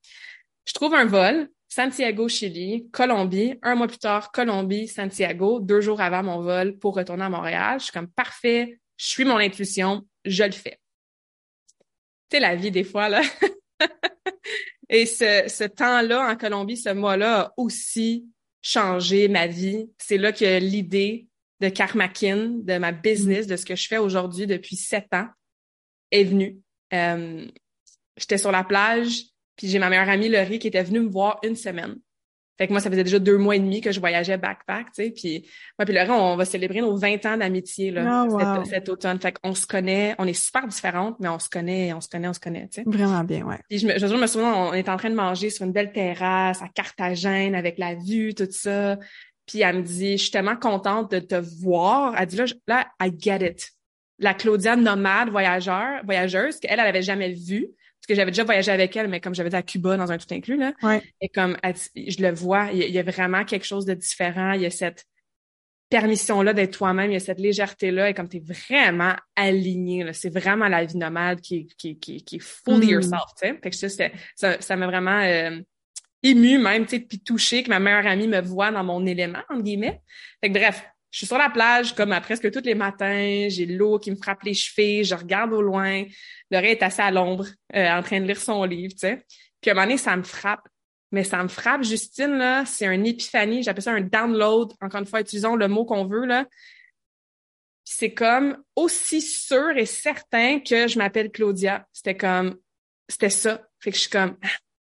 Je trouve un vol, Santiago, Chili, Colombie. Un mois plus tard, Colombie, Santiago. Deux jours avant mon vol pour retourner à Montréal. Je suis comme parfait. Je suis mon intuition. Je le fais. Sais, la vie, des fois, là. Et ce, ce temps-là en Colombie, ce mois-là a aussi changé ma vie. C'est là que l'idée de Karmakin, de ma business, de ce que je fais aujourd'hui depuis sept ans, est venue. Euh, J'étais sur la plage, puis j'ai ma meilleure amie Laurie qui était venue me voir une semaine. Fait que moi, ça faisait déjà deux mois et demi que je voyageais backpack, tu sais. Puis moi puis Laurie, on va célébrer nos 20 ans d'amitié là, Oh, wow. cet, cet automne. Fait qu'on se connaît, on est super différentes, mais on se connaît, on se connaît, on se connaît, tu sais. Vraiment bien, ouais. Puis je me, je me souviens, on est en train de manger sur une belle terrasse à Carthagène avec la vue, tout ça. Puis elle me dit, je suis tellement contente de te voir. Elle dit là, je- là, I get it. La Claudia nomade voyageur, voyageuse, qu'elle, elle avait jamais vue. Parce que j'avais déjà voyagé avec elle, mais comme j'avais été à Cuba dans un tout inclus, là. Ouais. Et comme, elle je le vois, il y, a, il y a vraiment quelque chose de différent. Il y a cette permission-là d'être toi-même, il y a cette légèreté-là, et comme t'es vraiment aligné, là. C'est vraiment la vie nomade qui, est- qui, qui, qui est fully Mm. yourself, tu sais. Fait que ça, ça, ça m'a vraiment euh, ému même, tu sais, puis touché que ma meilleure amie me voit dans mon élément, entre guillemets. Fait que bref, je suis sur la plage comme à presque tous les matins, j'ai l'eau qui me frappe les chevilles, je regarde au loin, l'oreille est assez à l'ombre, euh, en train de lire son livre, tu sais. Puis à un moment donné, ça me frappe. Mais ça me frappe, Justine, là, c'est un épiphanie, j'appelle ça un download, encore une fois, utilisons le mot qu'on veut, là. C'est comme aussi sûr et certain que je m'appelle Claudia. C'était comme, c'était ça. Fait que je suis comme,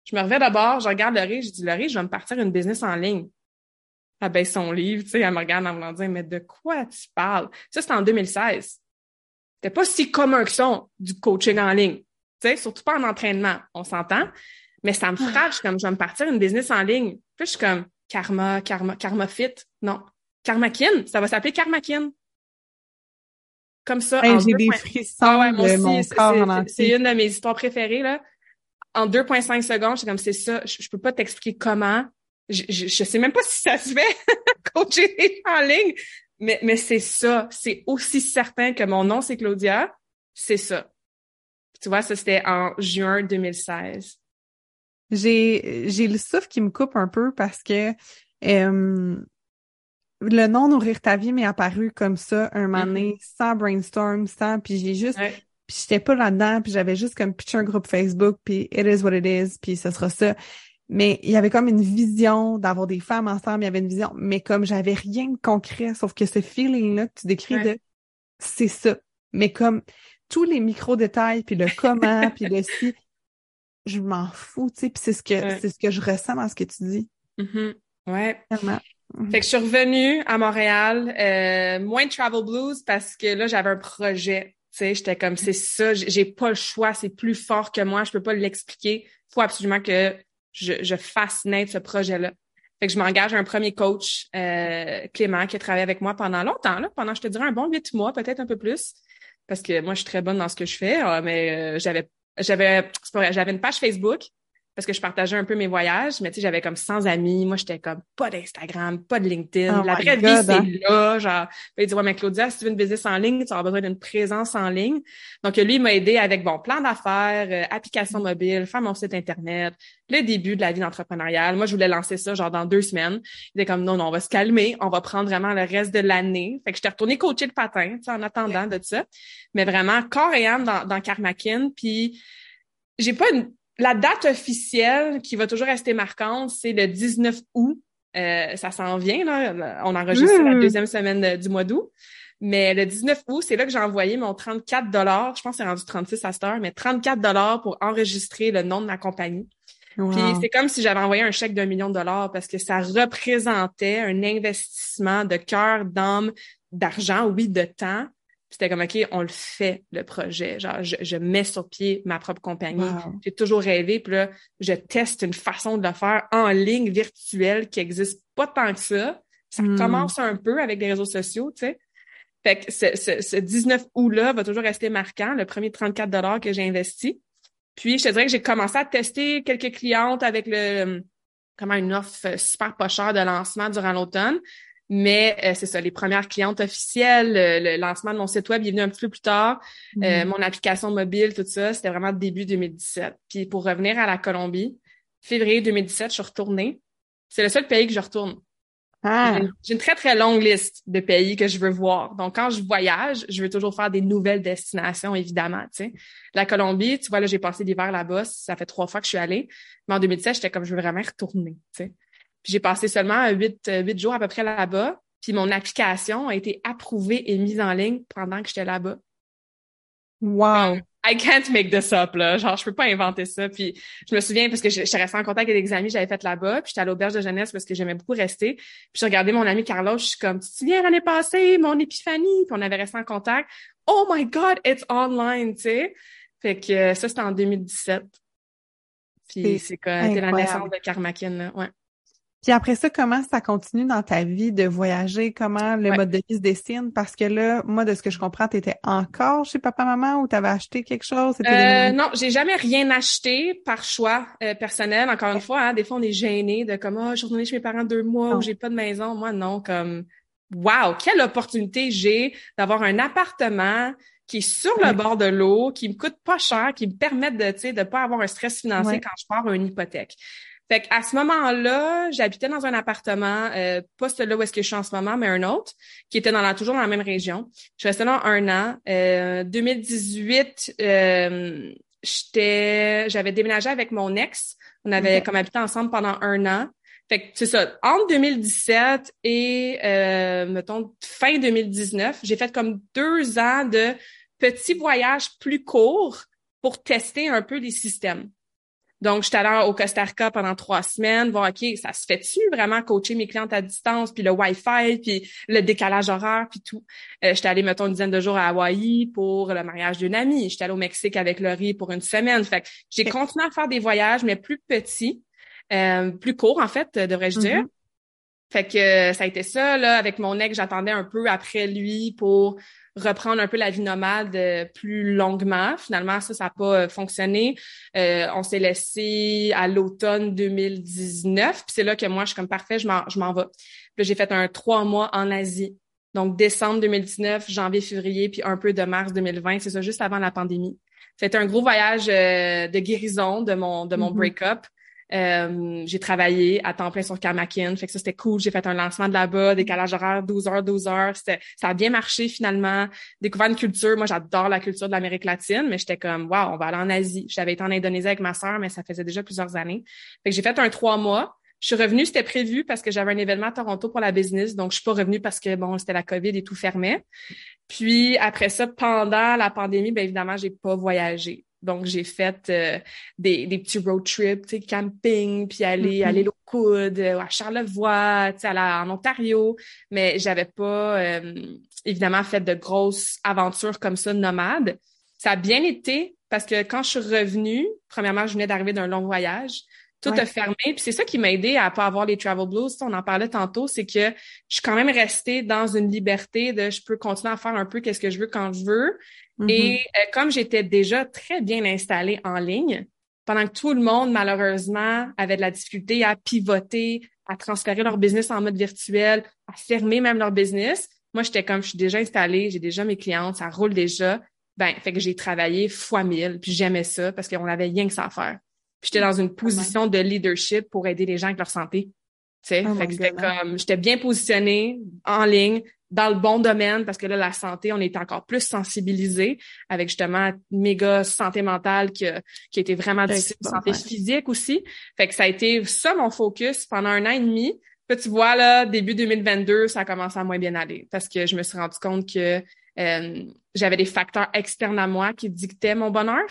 je me reviens d'abord, je regarde Laurie, je dis, Laurie, je vais me partir une business en ligne. Elle baisse son livre, tu sais, elle me regarde en voulant dire, mais de quoi tu parles? Ça, c'était en 2016. C'était pas si commun que ça, du coaching en ligne. Tu sais, surtout pas en entraînement, on s'entend? Mais ça me frappe, je suis comme, je vais me partir une business en ligne. Puis je suis comme, Karma, Karma, Karma Fit. Non. Karmakin, ça va s'appeler Karmakin. Comme ça. Hey, j'ai des frissons ah ouais, de aussi, mon c'est- corps une de mes histoires préférées, là. En 2.5 secondes, j'étais comme, c'est ça, je, je peux pas t'expliquer comment. Je, je, je sais même pas si ça se fait, coacher des gens en ligne, Mais, mais c'est ça. C'est aussi certain que mon nom, c'est Claudia. C'est ça. Tu vois, ça, c'était en juin 2016. J'ai, j'ai le souffle qui me coupe un peu parce que euh, le nom Nourrir ta vie m'est apparu comme ça un moment donné, Mm-hmm. sans brainstorm, sans, puis j'ai juste, Ouais. puis j'étais pas là-dedans, puis j'avais juste comme pitché un groupe Facebook, puis it is what it is, puis ce sera ça. Mais il y avait comme une vision d'avoir des femmes ensemble, il y avait une vision, mais comme j'avais rien de concret, sauf que ce feeling-là que tu décris Ouais. de c'est ça. Mais comme tous les micro-détails, puis le comment, puis le si, je m'en fous, tu sais, puis c'est ce que Ouais. c'est ce que je ressens dans ce que tu dis. Mhm. Ouais. Tellement. Fait que je suis revenue à Montréal, euh, moins de travel blues parce que là, j'avais un projet. Tu sais, j'étais comme, c'est ça, j'ai pas le choix, c'est plus fort que moi, je peux pas l'expliquer. faut absolument que je, je fasse naître ce projet-là. Fait que je m'engage à un premier coach, euh, Clément, qui a travaillé avec moi pendant longtemps, là, pendant, je te dirais, un bon huit mois, peut-être un peu plus. Parce que moi, je suis très bonne dans ce que je fais, euh, mais euh, j'avais j'avais j'avais une page Facebook parce que je partageais un peu mes voyages, mais tu sais, j'avais comme 100 amis. Moi, j'étais comme pas d'Instagram, pas de LinkedIn. Oh La vraie God, vie, c'est hein. là. Genre, il dit, ouais, mais Claudia, si tu veux une business en ligne, tu auras besoin d'une présence en ligne. Donc, lui, il m'a aidé avec, bon, plan d'affaires, euh, application mobile, faire mon site Internet, le début de la vie d'entrepreneuriale. Moi, je voulais lancer ça, genre, dans deux semaines. Il était comme, non, non, on va se calmer. On va prendre vraiment le reste de l'année. Fait que j'étais retournée coacher le patin, tu sais, en attendant de ça. Mais vraiment, corps et âme dans, dans Karmakin. Puis, j'ai pas une la date officielle qui va toujours rester marquante, c'est le 19 août. Euh, ça s'en vient, là. On enregistre Mmh. la deuxième semaine de- du mois d'août. Mais le 19 août, c'est là que j'ai envoyé mon 34 dollars. Je pense que c'est rendu 36 à cette heure, mais 34 dollars pour enregistrer le nom de ma compagnie. Wow. Puis c'est comme si j'avais envoyé un chèque d'un million de dollars parce que ça représentait un investissement de cœur, d'âme, d'argent, oui, de temps. C'était comme, OK, on le fait, le projet. Genre, je, je mets sur pied ma propre compagnie. Wow. J'ai toujours rêvé. Puis là, je teste une façon de le faire en ligne virtuelle qui existe pas tant que ça. Ça Hmm. commence un peu avec les réseaux sociaux, tu sais. Fait que ce, ce, ce 19 août-là va toujours rester marquant, le premier 34 dollars que j'ai investi. Puis, je te dirais que j'ai commencé à tester quelques clientes avec le comment une offre super pas chère de lancement durant l'automne. Mais euh, c'est ça, les premières clientes officielles, le, le lancement de mon site web il est venu un petit peu plus tard. Euh, Mm. mon application mobile, tout ça, c'était vraiment début 2017. Puis pour revenir à la Colombie, février 2017, je suis retournée. C'est le seul pays que je retourne. Ah, J'ai une- très, très longue liste de pays que je veux voir. Donc, quand je voyage, je veux toujours faire des nouvelles destinations, évidemment. La Colombie, tu vois, là, j'ai passé l'hiver là-bas. Ça fait trois fois que je suis allée. Mais en 2017, j'étais comme, je veux vraiment retourner. Puis j'ai passé seulement huit, euh, huit jours à peu près là-bas. Puis mon application a été approuvée et mise en ligne pendant que j'étais là-bas. wow. I can't make this up, là. Genre, je peux pas inventer ça. Puis je me souviens parce que je, j'étais restée en contact avec des amis que j'avais fait là-bas. Puis j'étais à l'auberge de jeunesse parce que j'aimais beaucoup rester. Puis j'ai regardé mon ami Carlos, je suis comme, tu te souviens l'année passée, mon épiphanie? Puis on avait resté en contact. Oh my God, it's online, tu sais. Fait que euh, ça, c'était en 2017. Puis C'est c'était la naissance de Karmakin, là. Ouais. Puis après ça, comment ça continue dans ta vie de voyager? Comment le Ouais. mode de vie se dessine? Parce que là, moi, de ce que je comprends, tu étais encore chez papa-maman ou tu avais acheté quelque chose? Euh, non, j'ai jamais rien acheté par choix euh, personnel. Encore une fois, hein, des fois on est gêné de comme oh, je suis retournée chez mes parents deux mois ou j'ai pas de maison. Moi non, comme wow, quelle opportunité j'ai d'avoir un appartement qui est sur le Ouais. bord de l'eau, qui me coûte pas cher, qui me permet de tu sais de pas avoir un stress financier Ouais. quand je pars une hypothèque. Fait qu'à ce moment-là, j'habitais dans un appartement, euh, pas celui-là où est-ce que je suis en ce moment, mais un autre, qui était dans la, toujours dans la même région. Je suis restée là un an. Euh, 2018, euh, j'étais, j'avais déménagé avec mon ex. On avait comme habité ensemble pendant un an. Fait que c'est ça, entre 2017 et, euh, mettons, fin 2019, j'ai fait comme deux ans de petits voyages plus courts pour tester un peu les systèmes. Donc, j'étais allée au Costa Rica pendant trois semaines, voir, OK, ça se fait-tu vraiment coacher mes clientes à distance, puis le Wi-Fi, puis le décalage horaire, puis tout? Euh, j'étais allée, mettons, une dizaine de jours à Hawaï pour le mariage d'une amie. J'étais allée au Mexique avec Laurie pour une semaine. Fait que j'ai continué à faire des voyages, mais plus petits, euh, plus courts, en fait, devrais-je dire. Mhm. Fait que euh, ça a été ça, là, avec mon ex, j'attendais un peu après lui pour reprendre un peu la vie nomade euh, plus longuement. Finalement, ça, ça n'a pas euh, fonctionné. Euh, on s'est laissé à l'automne 2019. Puis c'est là que moi, je suis comme parfait, je m'en, je m'en vais. Puis là, j'ai fait un trois mois en Asie. Donc, décembre 2019, janvier, février, puis un peu de mars 2020. C'est ça, juste avant la pandémie. C'était un gros voyage euh, de guérison de mon, de mon Mhm. break-up. Euh, j'ai travaillé à temps plein sur Kamakin, fait que ça c'était cool. J'ai fait un lancement de là-bas, décalage horaire 12 heures, 12 heures. C'était, ça a bien marché finalement. Découvert une culture. Moi, j'adore la culture de l'Amérique latine, mais j'étais comme, waouh, on va aller en Asie. J'avais été en Indonésie avec ma sœur, mais ça faisait déjà plusieurs années. Fait que j'ai fait un trois mois. Je suis revenue, c'était prévu parce que j'avais un événement à Toronto pour la business, donc je suis pas revenue parce que bon, c'était la COVID et tout fermait. Puis après ça, pendant la pandémie, bien évidemment, j'ai pas voyagé. Donc j'ai fait euh, des, des petits road trips, tu sais, camping, puis aller Mhm. aller l'eau coude euh, à Charlevoix, tu sais, aller en Ontario, mais j'avais pas euh, évidemment fait de grosses aventures comme ça nomades. Ça a bien été parce que quand je suis revenue, premièrement, je venais d'arriver d'un long voyage. Tout Ouais. a fermé. Puis c'est ça qui m'a aidé à pas avoir les travel blues. On en parlait tantôt, c'est que je suis quand même restée dans une liberté de je peux continuer à faire un peu qu'est-ce que je veux quand je veux. Et euh, comme j'étais déjà très bien installée en ligne, pendant que tout le monde, malheureusement, avait de la difficulté à pivoter, à transférer leur business en mode virtuel, à fermer même leur business, moi, j'étais comme, je suis déjà installée, j'ai déjà mes clientes, ça roule déjà. Ben, fait que j'ai travaillé fois mille, puis j'aimais ça parce qu'on avait rien que ça à faire. Puis j'étais dans une position de leadership pour aider les gens avec leur santé. Tu sais, Oh fait que c'était comme, j'étais bien positionnée en ligne, dans le bon domaine, parce que là, la santé, on était encore plus sensibilisés avec justement méga santé mentale qui a, qui a été vraiment que difficile, bon, santé ouais. physique aussi. Fait que ça a été ça mon focus pendant un an et demi. Puis tu vois, là, début 2022, ça a commencé à moins bien aller parce que je me suis rendu compte que euh, j'avais des facteurs externes à moi qui dictaient mon bonheur.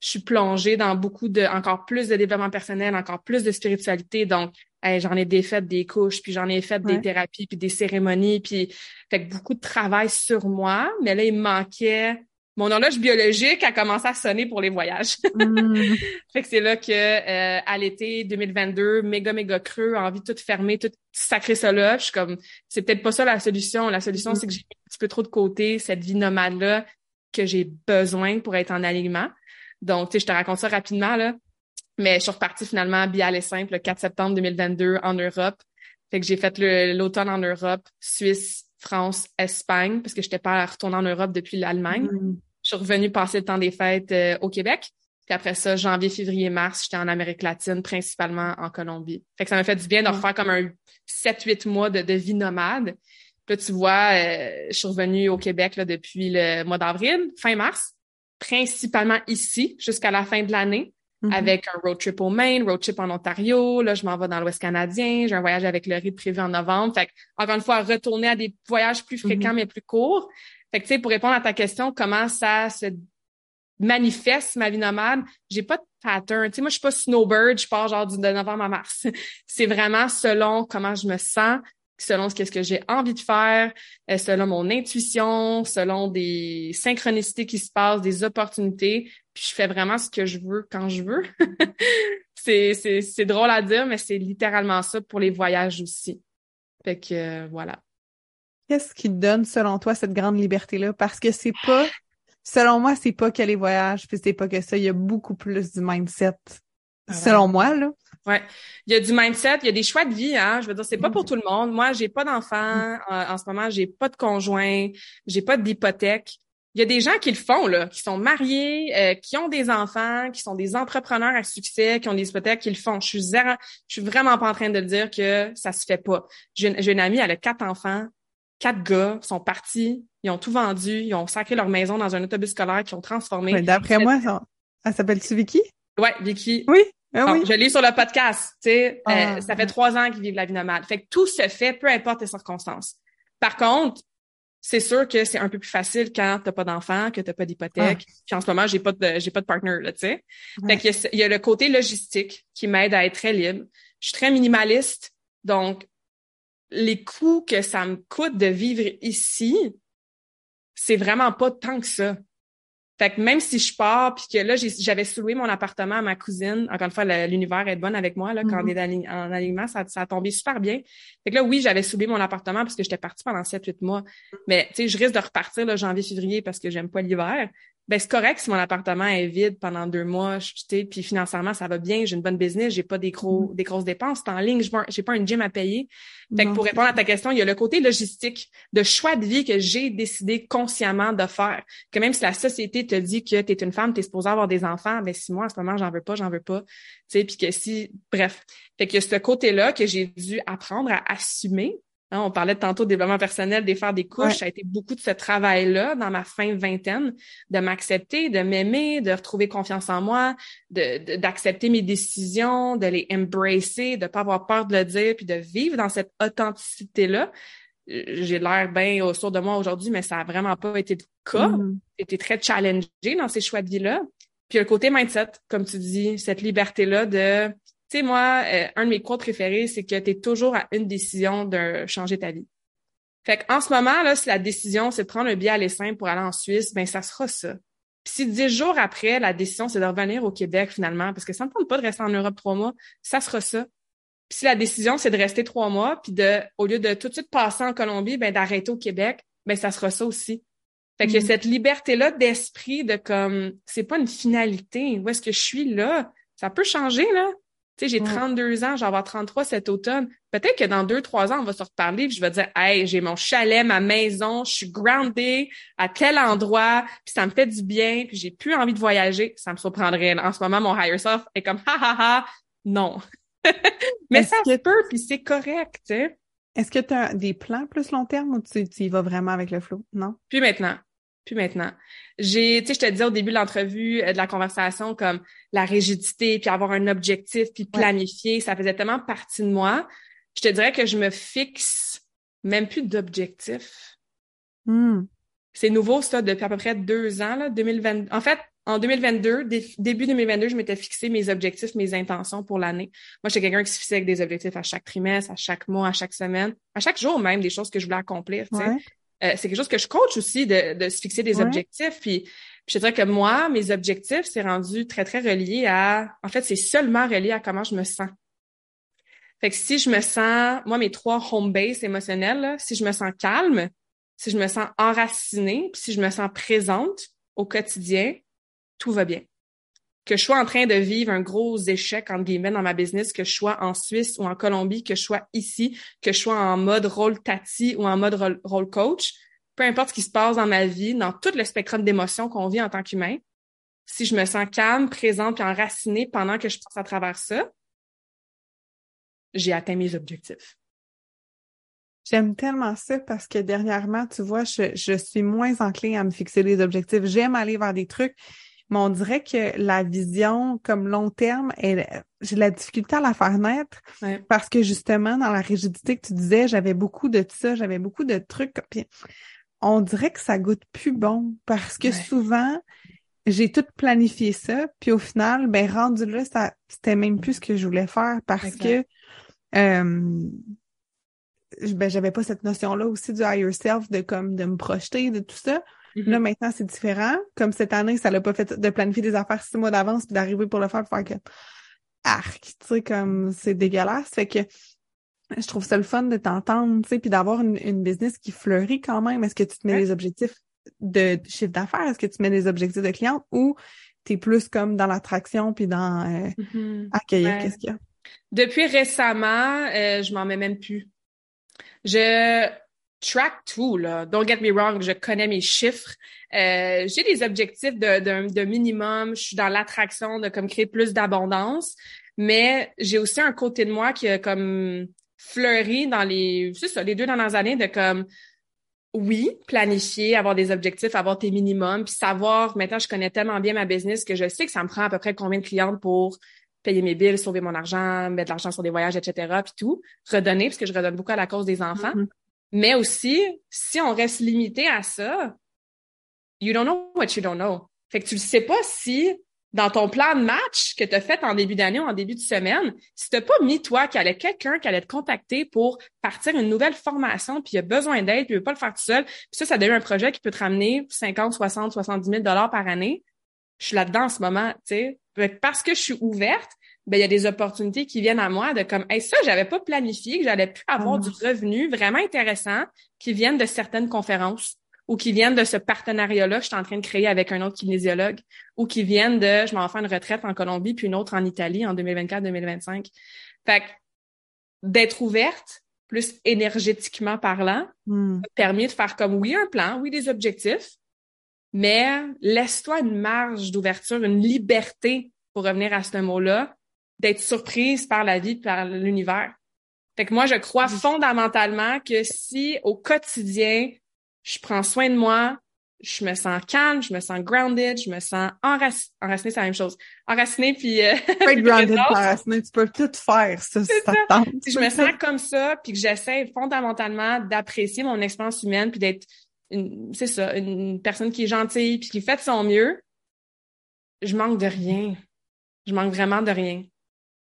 Je suis plongée dans beaucoup de, encore plus de développement personnel, encore plus de spiritualité. Donc, hey, j'en ai défait des couches, puis j'en ai fait Ouais. des thérapies, puis des cérémonies, puis fait que beaucoup de travail sur moi. Mais là, il me manquait mon horloge biologique a commencé à sonner pour les voyages. Mhm. Fait que c'est là que euh, à l'été 2022, méga méga creux, envie de tout fermer, tout sacrer ça là. Je suis comme c'est peut-être pas ça la solution. La solution Mhm. c'est que j'ai un petit peu trop de côté cette vie nomade là que j'ai besoin pour être en alignement. Donc tu sais, je te raconte ça rapidement là. Mais je suis repartie finalement bien aller simple le 4 septembre 2022 en Europe. Fait que j'ai fait l'automne en Europe, Suisse, France, Espagne parce que j'étais pas retournée en Europe depuis l'Allemagne. Mhm. Je suis revenue passer le temps des fêtes euh, au Québec. Puis après ça, janvier, février, mars, j'étais en Amérique latine, principalement en Colombie. Fait que ça m'a fait du bien de Ouais. refaire comme un 7-8 mois de, de vie nomade. Puis là, tu vois, euh, je suis revenue au Québec là, depuis le mois d'avril, fin mars, principalement ici, jusqu'à la fin de l'année, Mhm. avec un road trip au Maine, road trip en Ontario. Là, je m'en vais dans l'Ouest canadien. J'ai un voyage avec le RID prévu en novembre. Fait que, encore une fois, retourner à des voyages plus fréquents, mais plus courts. Fait que, tu sais, pour répondre à ta question, comment ça se manifeste ma vie nomade, j'ai pas de pattern. Tu sais, moi, je suis pas snowbird, je pars genre du de novembre à mars. C'est vraiment selon comment je me sens, selon ce que j'ai envie de faire, euh, selon mon intuition, selon des synchronicités qui se passent, des opportunités. Puis je fais vraiment ce que je veux quand je veux. c'est drôle à dire, mais c'est littéralement ça pour les voyages aussi. Fait que euh, voilà. Qu'est-ce qui te donne, selon toi, cette grande liberté-là? Parce que c'est pas, selon moi, c'est pas que les voyages, puis c'est pas que ça. Il y a beaucoup plus du mindset. Ah ouais. Selon moi, là. Ouais, il y a du mindset, il y a des choix de vie, hein. Je veux dire, c'est pas Mhm. pour tout le monde. Moi, j'ai pas d'enfant en, en ce moment, j'ai pas de conjoint, j'ai pas d'hypothèque. Il y a des gens qui le font là, qui sont mariés, euh, qui ont des enfants, qui sont des entrepreneurs à succès, qui ont des hypothèques, qui le font. Je suis zéro, je suis vraiment pas en train de le dire que ça se fait pas. J'ai une, j'ai une amie, elle a quatre enfants, quatre gars sont partis, ils ont tout vendu, ils ont sacré leur maison dans un autobus scolaire, qui ont transformé. D'après moi, ça... elle s'appelle-tu Vicky? Ouais, Vicky, Oui. Ah Bon, oui. Je l'ai sur le podcast, tu sais, Ah. euh, ça fait trois ans qu'ils vivent la vie nomade. Fait que tout se fait, peu importe les circonstances. Par contre, c'est sûr que c'est un peu plus facile quand t'as pas d'enfant, que t'as pas d'hypothèque. Puis en ce moment, j'ai pas de, j'ai pas de partner, là, tu sais. Ouais. Fait qu'il y a le côté logistique qui m'aide à être très libre. Je suis très minimaliste, donc les coûts que ça me coûte de vivre ici, c'est vraiment pas tant que ça. Fait que même si je pars, puis que là, j'avais sous mon appartement à ma cousine, encore une fois, l'univers est bon avec moi, là, quand on est d'align- en alignement, ça, ça a tombé super bien. Fait que là, oui, j'avais sous mon appartement parce que j'étais partie pendant 7-8 mois. Mais, tu sais, je risque de repartir, là, janvier, février, parce que j'aime pas l'hiver. Ben c'est correct si mon appartement est vide pendant deux mois, je, puis financièrement ça va bien, j'ai une bonne business, j'ai pas des gros mm-hmm. des grosses dépenses, c'est en ligne, j'ai pas un gym à payer. Fait que pour répondre à ta question, il y a le côté logistique de choix de vie que j'ai décidé consciemment de faire. Que même si la société te dit que tu es une femme, tu es supposée avoir des enfants, ben si moi en ce moment j'en veux pas, j'en veux pas, tu sais, puis que si bref, fait que ce côté-là que j'ai dû apprendre à assumer Hein, on parlait tantôt de développement personnel, des faire des couches. Ça a été beaucoup de ce travail-là dans ma fin vingtaine, de m'accepter, de m'aimer, de retrouver confiance en moi, d'accepter mes décisions, de les embracer, de pas avoir peur de le dire, puis de vivre dans cette authenticité-là. J'ai l'air bien autour de moi aujourd'hui, mais ça a vraiment pas été le cas. Mm-hmm. J'ai été très challengée dans ces choix de vie-là. Puis le côté mindset, comme tu dis, cette liberté-là de tu sais, moi, euh, un de mes quotes préférés, c'est que tu es toujours à une décision de changer ta vie. Fait qu'en ce moment, là, si la décision, c'est de prendre un billet à l'essaim pour aller en Suisse, ben ça sera ça. Puis si dix jours après, la décision, c'est de revenir au Québec finalement, parce que ça ne me tente pas de rester en Europe trois mois, ça sera ça. Puis si la décision, c'est de rester trois mois, puis de, au lieu de tout de suite passer en Colombie, ben d'arrêter au Québec, ben ça sera ça aussi. Fait que mm. cette liberté-là d'esprit de comme, c'est pas une finalité. Où est-ce que je suis là? Ça peut changer, là. Tu sais, j'ai 32 ans, j'en vais avoir 33 cet automne. Peut-être que dans deux, trois ans, on va se reparler, puis je vais dire, hey, j'ai mon chalet, ma maison, je suis grounded à tel endroit, puis ça me fait du bien, puis j'ai plus envie de voyager. Ça me surprendrait. En ce moment, mon higher self est comme, ha ha ha, non. Mais ça se peut, puis c'est correct, tu sais. Est-ce que tu as des plans plus long terme ou tu, tu y vas vraiment avec le flow? Non? Puis maintenant. Puis maintenant. J'ai, tu sais, je te disais au début de l'entrevue, euh, de la conversation, comme la rigidité, puis avoir un objectif, puis planifier, ça faisait tellement partie de moi. Je te dirais que je me fixe même plus d'objectif. Hmm. C'est nouveau, ça, depuis à peu près deux ans, là, 2020. En fait, en 2022, début 2022, je m'étais fixé mes objectifs, mes intentions pour l'année. Moi, j'étais quelqu'un qui se fixait avec des objectifs à chaque trimestre, à chaque mois, à chaque semaine, à chaque jour même, des choses que je voulais accomplir, tu sais. Euh, c'est quelque chose que je coach aussi de, de se fixer des objectifs. Puis, je dirais que moi, mes objectifs, c'est rendu très, très relié à. En fait, c'est seulement relié à comment je me sens. Fait que si je me sens, moi, mes trois home base émotionnels, si je me sens calme, si je me sens enracinée, puis si je me sens présente au quotidien, tout va bien que je sois en train de vivre un gros échec, entre guillemets, dans ma business, que je sois en Suisse ou en Colombie, que je sois ici, que je sois en mode rôle tati ou en mode rôle coach, peu importe ce qui se passe dans ma vie, dans tout le spectrum d'émotions qu'on vit en tant qu'humain, si je me sens calme, présente et enracinée pendant que je passe à travers ça, j'ai atteint mes objectifs. J'aime tellement ça parce que dernièrement, tu vois, je, je suis moins enclin à me fixer des objectifs. J'aime aller vers des trucs mais on dirait que la vision comme long terme, j'ai la difficulté à la faire naître parce que justement, dans la rigidité que tu disais, j'avais beaucoup de ça, j'avais beaucoup de trucs. Puis on dirait que ça goûte plus bon parce que souvent, j'ai tout planifié ça, puis au final, ben rendu là, ça c'était même plus ce que je voulais faire parce que euh, ben j'avais pas cette notion-là aussi du higher self, de comme de me projeter, de tout ça. Là, mm-hmm. maintenant, c'est différent. Comme cette année, ça l'a pas fait de planifier des affaires six mois d'avance puis d'arriver pour le faire, pour faire que arc, tu sais, comme c'est dégueulasse. Fait que je trouve ça le fun de t'entendre, tu sais, puis d'avoir une, business qui fleurit quand même. Est-ce que tu te mets des objectifs de chiffre d'affaires? Est-ce que tu mets des objectifs de clients ou t'es plus comme dans l'attraction puis dans euh, mm-hmm. accueillir qu'est-ce qu'il y a? Depuis récemment, euh, je m'en mets même plus. Je track tout, là. Don't get me wrong, je connais mes chiffres. Euh, j'ai des objectifs de, de, minimum. Je suis dans l'attraction de comme créer plus d'abondance. Mais j'ai aussi un côté de moi qui a comme fleuri dans les, c'est ça, les deux dernières années de comme, oui, planifier, avoir des objectifs, avoir tes minimums, puis savoir, maintenant, je connais tellement bien ma business que je sais que ça me prend à peu près combien de clientes pour payer mes billes, sauver mon argent, mettre de l'argent sur des voyages, etc., puis tout, redonner, parce que je redonne beaucoup à la cause des enfants. Mm-hmm. Mais aussi, si on reste limité à ça, you don't know what you don't know. Fait que tu ne sais pas si dans ton plan de match que tu as fait en début d'année ou en début de semaine, si tu n'as pas mis toi qu'il y allait quelqu'un qui allait te contacter pour partir une nouvelle formation, puis il a besoin d'aide, puis il veut pas le faire tout seul, puis ça, ça devient un projet qui peut te ramener 50, 60, 70 000 dollars par année. Je suis là-dedans en ce moment, tu sais. Parce que je suis ouverte, ben il y a des opportunités qui viennent à moi de comme hey, ça j'avais pas planifié que j'allais plus avoir ah du revenu vraiment intéressant qui viennent de certaines conférences ou qui viennent de ce partenariat-là que je suis en train de créer avec un autre kinésiologue, ou qui viennent de, je m'en faire une retraite en Colombie, puis une autre en Italie en 2024-2025. Fait que d'être ouverte, plus énergétiquement parlant, Hmm. permis de faire comme oui un plan, oui des objectifs, mais laisse-toi une marge d'ouverture, une liberté, pour revenir à ce mot-là, d'être surprise par la vie, par l'univers. Fait que moi, je crois fondamentalement que si au quotidien, je prends soin de moi, je me sens calme, je me sens grounded, je me sens enracinée, enracinée, c'est la même chose. Enracinée, puis... Euh, Être grounded semaine, tu peux tout faire, ça, si ça si je me sens comme ça, puis que j'essaie fondamentalement d'apprécier mon expérience humaine, puis d'être, une- c'est ça, une personne qui est gentille, puis qui fait de son mieux, je manque de rien. Je manque vraiment de rien.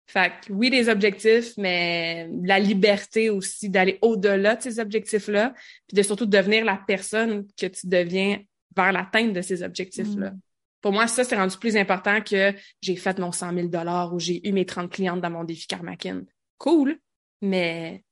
Fait que oui, des objectifs, mais la liberté aussi d'aller au-delà de ces objectifs-là, puis de surtout devenir la personne que tu deviens vers l'atteinte de ces objectifs-là. Mm. Pour moi, ça, c'est rendu plus important que j'ai fait mon 100 000 ou j'ai eu mes 30 clientes dans mon défi Karmakin. Cool, mais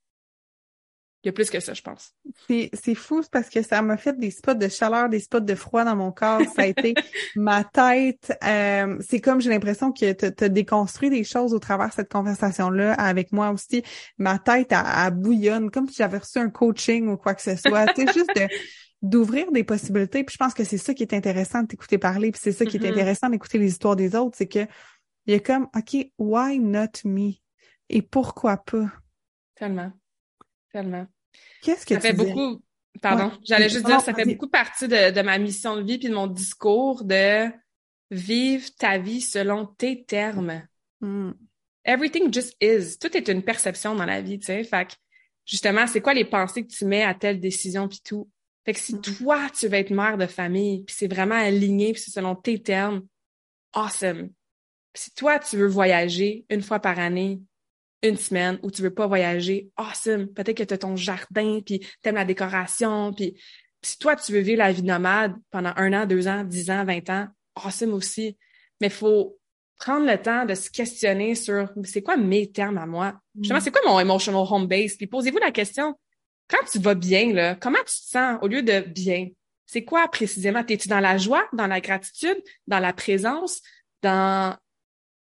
il y a plus que ça, je pense. C'est, c'est fou parce que ça m'a fait des spots de chaleur, des spots de froid dans mon corps. Ça a été ma tête. euh, c'est comme j'ai l'impression que tu as déconstruit des choses au travers de cette conversation-là avec moi aussi. Ma tête, elle, elle bouillonne comme si j'avais reçu un coaching ou quoi que ce soit. tu sais, juste de, d'ouvrir des possibilités. Puis je pense que c'est ça qui est intéressant de t'écouter parler. Puis c'est ça qui est Mhm. intéressant d'écouter les histoires des autres. C'est que il y a comme, OK, why not me? Et pourquoi pas? Tellement. Tellement. Qu'est-ce que Ça tu fait disais? beaucoup. Pardon, Ouais. j'allais juste dire, ça fait beaucoup partie de, de ma mission de vie puis de mon discours de vivre ta vie selon tes termes. Hmm. Everything just is. Tout est une perception dans la vie, tu sais. Fait que, justement, c'est quoi les pensées que tu mets à telle décision puis tout? Fait que si Mhm. toi, tu veux être mère de famille puis c'est vraiment aligné puis c'est selon tes termes, awesome. Si toi, tu veux voyager une fois par année, une semaine, ou tu veux pas voyager, awesome. Peut-être que tu as ton jardin puis t'aimes la décoration puis si toi, tu veux vivre la vie nomade pendant un an, deux ans, dix ans, vingt ans, awesome aussi. Mais faut prendre le temps de se questionner sur c'est quoi mes termes à moi? Justement, Mm. c'est quoi mon emotional home base? Puis posez-vous la question, quand tu vas bien, là, comment tu te sens au lieu de bien? C'est quoi précisément? T'es-tu dans la joie, dans la gratitude, dans la présence, dans,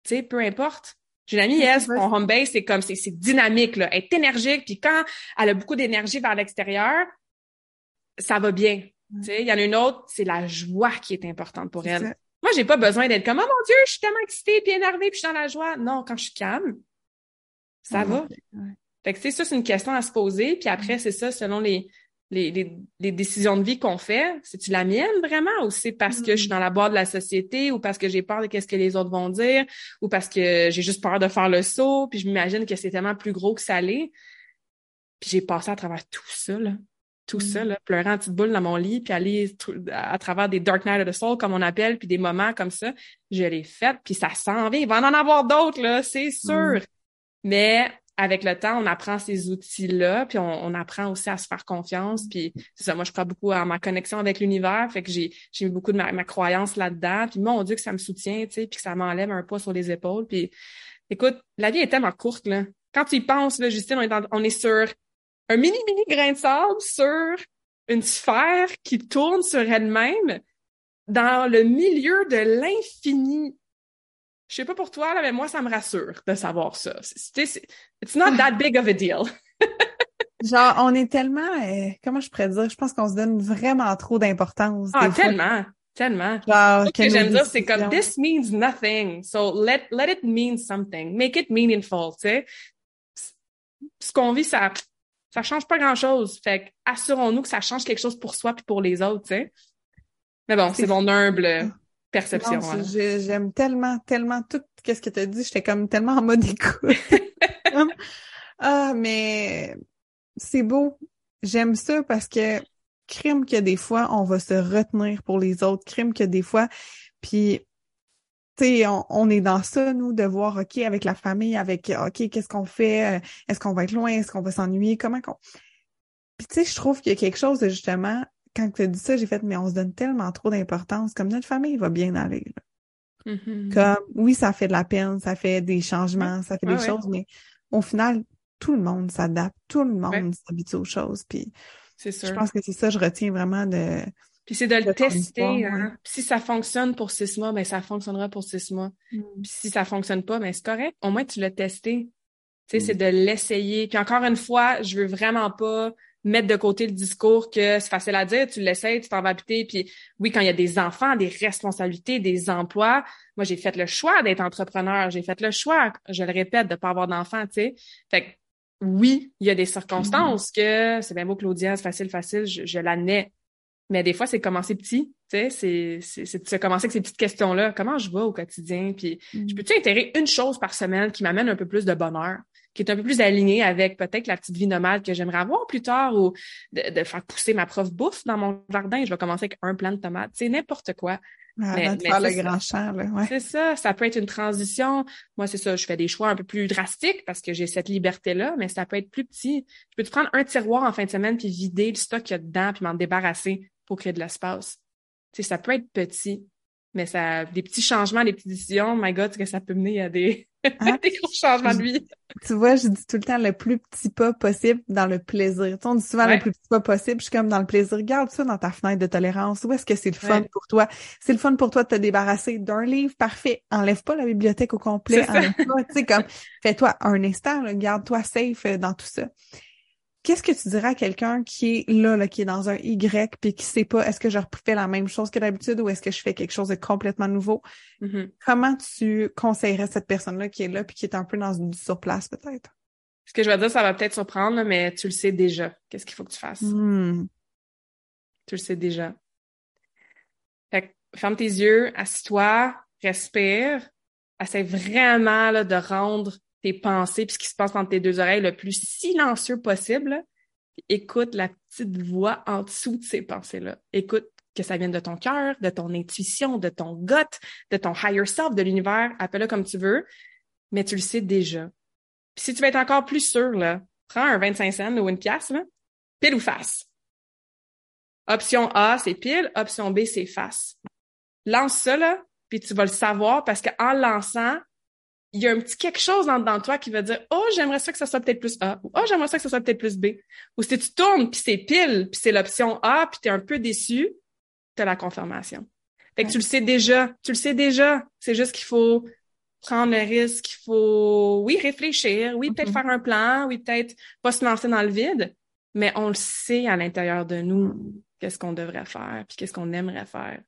tu sais, peu importe? J'ai une amie, elle, son home base, c'est comme, c'est, dynamique, là. Elle est énergique, puis quand elle a beaucoup d'énergie vers l'extérieur, ça va bien. Il y en a une autre, c'est la joie qui est importante pour elle. ça. Moi, j'ai pas besoin d'être comme, oh mon Dieu, je suis tellement excitée, puis énervée, puis je suis dans la joie. Non, quand je suis calme, ça Ah, va. Fait que, tu sais, ça, c'est une question à se poser. Puis après, c'est ça, selon les, les, les, les décisions de vie qu'on fait, c'est-tu la mienne vraiment ou c'est parce que je suis dans la boîte de la société ou parce que j'ai peur de qu'est-ce que les autres vont dire ou parce que j'ai juste peur de faire le saut puis je m'imagine que c'est tellement plus gros que ça l'est. Puis j'ai passé à travers tout ça, là. Tout Mm. ça, là, pleurant en petite boule dans mon lit, puis aller à travers des dark night of the soul, comme on appelle, puis des moments comme ça. Je l'ai fait, puis ça s'en vient. Il va en avoir d'autres, là, c'est sûr. Mais avec le temps, on apprend ces outils-là, puis on, on apprend aussi à se faire confiance. Puis c'est ça, moi, je crois beaucoup à ma connexion avec l'univers, fait que j'ai mis beaucoup de ma, ma croyance là-dedans. Puis mon Dieu, que ça me soutient, tu sais, puis que ça m'enlève un poids sur les épaules. Puis écoute, la vie est tellement courte, là. Quand tu y penses, là, Justine, on est, dans- on est sur un mini, mini grain de sable sur une sphère qui tourne sur elle-même dans le milieu de l'infini. Je sais pas pour toi, là, mais moi, ça me rassure de savoir ça. C'est, c'est- it's not that big of a deal. Genre, on est tellement, euh, comment je pourrais dire, je pense qu'on se donne vraiment trop d'importance. Ah, fois. tellement, tellement. Genre, Ce que j'aime dire, c'est comme this means nothing. So let, let it mean something. Make it meaningful, tu sais. Ce qu'on vit, ça, ça change pas grand chose. Fait que assurons-nous que ça change quelque chose pour soi puis pour les autres, tu sais. Mais bon, C'est c'est mon humble perception. Je- J'aime tellement, tellement tout ce que tu as dit. J'étais comme tellement en mode écoute. Ah, mais c'est beau. J'aime ça parce que crime que des fois, on va se retenir pour les autres. Crime que des fois, puis tu sais, on, on est dans ça, nous, de voir, OK, avec la famille, avec, OK, qu'est-ce qu'on fait? Euh, Est-ce qu'on va être loin? Est-ce qu'on va s'ennuyer? Comment qu'on... Puis tu sais, je trouve qu'il y a quelque chose de justement, quand tu as dit ça, j'ai fait, mais on se donne tellement trop d'importance. Comme notre famille va bien aller. là. Mhm. Comme, oui, ça fait de la peine, ça fait des changements, ça fait Ouais, des ouais. choses, mais au final, tout le monde s'adapte, tout le monde Ouais. s'habitue aux choses. Puis sûr. Je pense que c'est ça, je retiens vraiment de. Puis c'est de le de tester. hein. Puis si ça fonctionne pour six mois, ben ça fonctionnera pour six mois. Puis si ça fonctionne pas, ben c'est correct. Au moins, tu l'as testé. Tu sais, Mm. c'est de l'essayer. Puis encore une fois, je veux vraiment pas mettre de côté le discours que c'est facile à dire, tu l'essayes, tu t'en vas habiter. Puis oui, quand il y a des enfants, des responsabilités, des emplois, moi, j'ai fait le choix d'être entrepreneur. J'ai fait le choix, je le répète, de pas avoir d'enfants, tu sais. Fait que oui, il y a des circonstances que c'est bien beau, Claudia, c'est facile, facile, je, je l'admets. Mais des fois, c'est commencer petit, tu sais, c'est, c'est, c'est de se commencer avec ces petites questions-là. Comment je vais au quotidien? Puis, je peux-tu intégrer une chose par semaine qui m'amène un peu plus de bonheur, qui est un peu plus alignée avec peut-être la petite vie nomade que j'aimerais avoir plus tard ou de, de faire pousser ma prof bouffe dans mon jardin. Je vais commencer avec un plant de tomates. C'est n'importe quoi. Avant Mais- de mais faire le c'est ça. grand champ, là. Ouais. C'est ça, ça peut être une transition. Moi, c'est ça, je fais des choix un peu plus drastiques parce que j'ai cette liberté-là, mais ça peut être plus petit. Je peux te prendre un tiroir en fin de semaine puis vider le stock qu'il y a dedans puis m'en débarrasser pour créer de l'espace. Tu sais, ça peut être petit, mais ça, des petits changements, des petites décisions, my God, que ça peut mener à des, Hein? des gros changements de vie. Tu vois, je dis tout le temps le plus petit pas possible dans le plaisir. Tu sais, on dit souvent Ouais. le plus petit pas possible. Je suis comme dans le plaisir. Garde ça dans ta fenêtre de tolérance. Où est-ce que c'est le fun Ouais. pour toi? C'est le fun pour toi de te débarrasser d'un livre? Parfait. Enlève pas la bibliothèque au complet. Enlève pas. Tu sais, comme, fais-toi un instant, là, garde-toi safe euh, dans tout ça. Qu'est-ce que tu dirais à quelqu'un qui est là, là, qui est dans un Y puis qui sait pas est-ce que je refais la même chose que d'habitude ou est-ce que je fais quelque chose de complètement nouveau? Mhm. Comment tu conseillerais cette personne-là qui est là puis qui est un peu dans une surplace peut-être? Ce que je vais dire, ça va peut-être surprendre, mais tu le sais déjà. Qu'est-ce qu'il faut que tu fasses? Hmm. Tu le sais déjà. Fait que ferme tes yeux, assis-toi, respire. Essaie vraiment là, de rendre tes pensées puis ce qui se passe entre tes deux oreilles le plus silencieux possible. écoute la petite voix en dessous de ces pensées-là. Écoute que ça vienne de ton cœur, de ton intuition, de ton gut, de ton higher self, de l'univers, appelle-le comme tu veux, mais tu le sais déjà. Si tu veux être encore plus sûr, là, prends un 25 cents ou une pièce, là, pile ou face. Option A, c'est pile. Option B, c'est face. Lance ça, là, puis tu vas le savoir parce qu'en lançant, il y a un petit quelque chose dans, dans toi qui va dire « Oh, j'aimerais ça que ça soit peut-être plus A. » ou « Oh, j'aimerais ça que ça soit peut-être plus B. » Ou si tu tournes, puis c'est pile, puis c'est l'option A, puis t'es un peu déçu, t'as la confirmation. Fait que Ouais. tu le sais déjà. Tu le sais déjà. C'est juste qu'il faut prendre le risque, il faut, oui, réfléchir, oui, peut-être Mhm. faire un plan, oui, peut-être pas se lancer dans le vide, mais on le sait à l'intérieur de nous qu'est-ce qu'on devrait faire, puis qu'est-ce qu'on aimerait faire.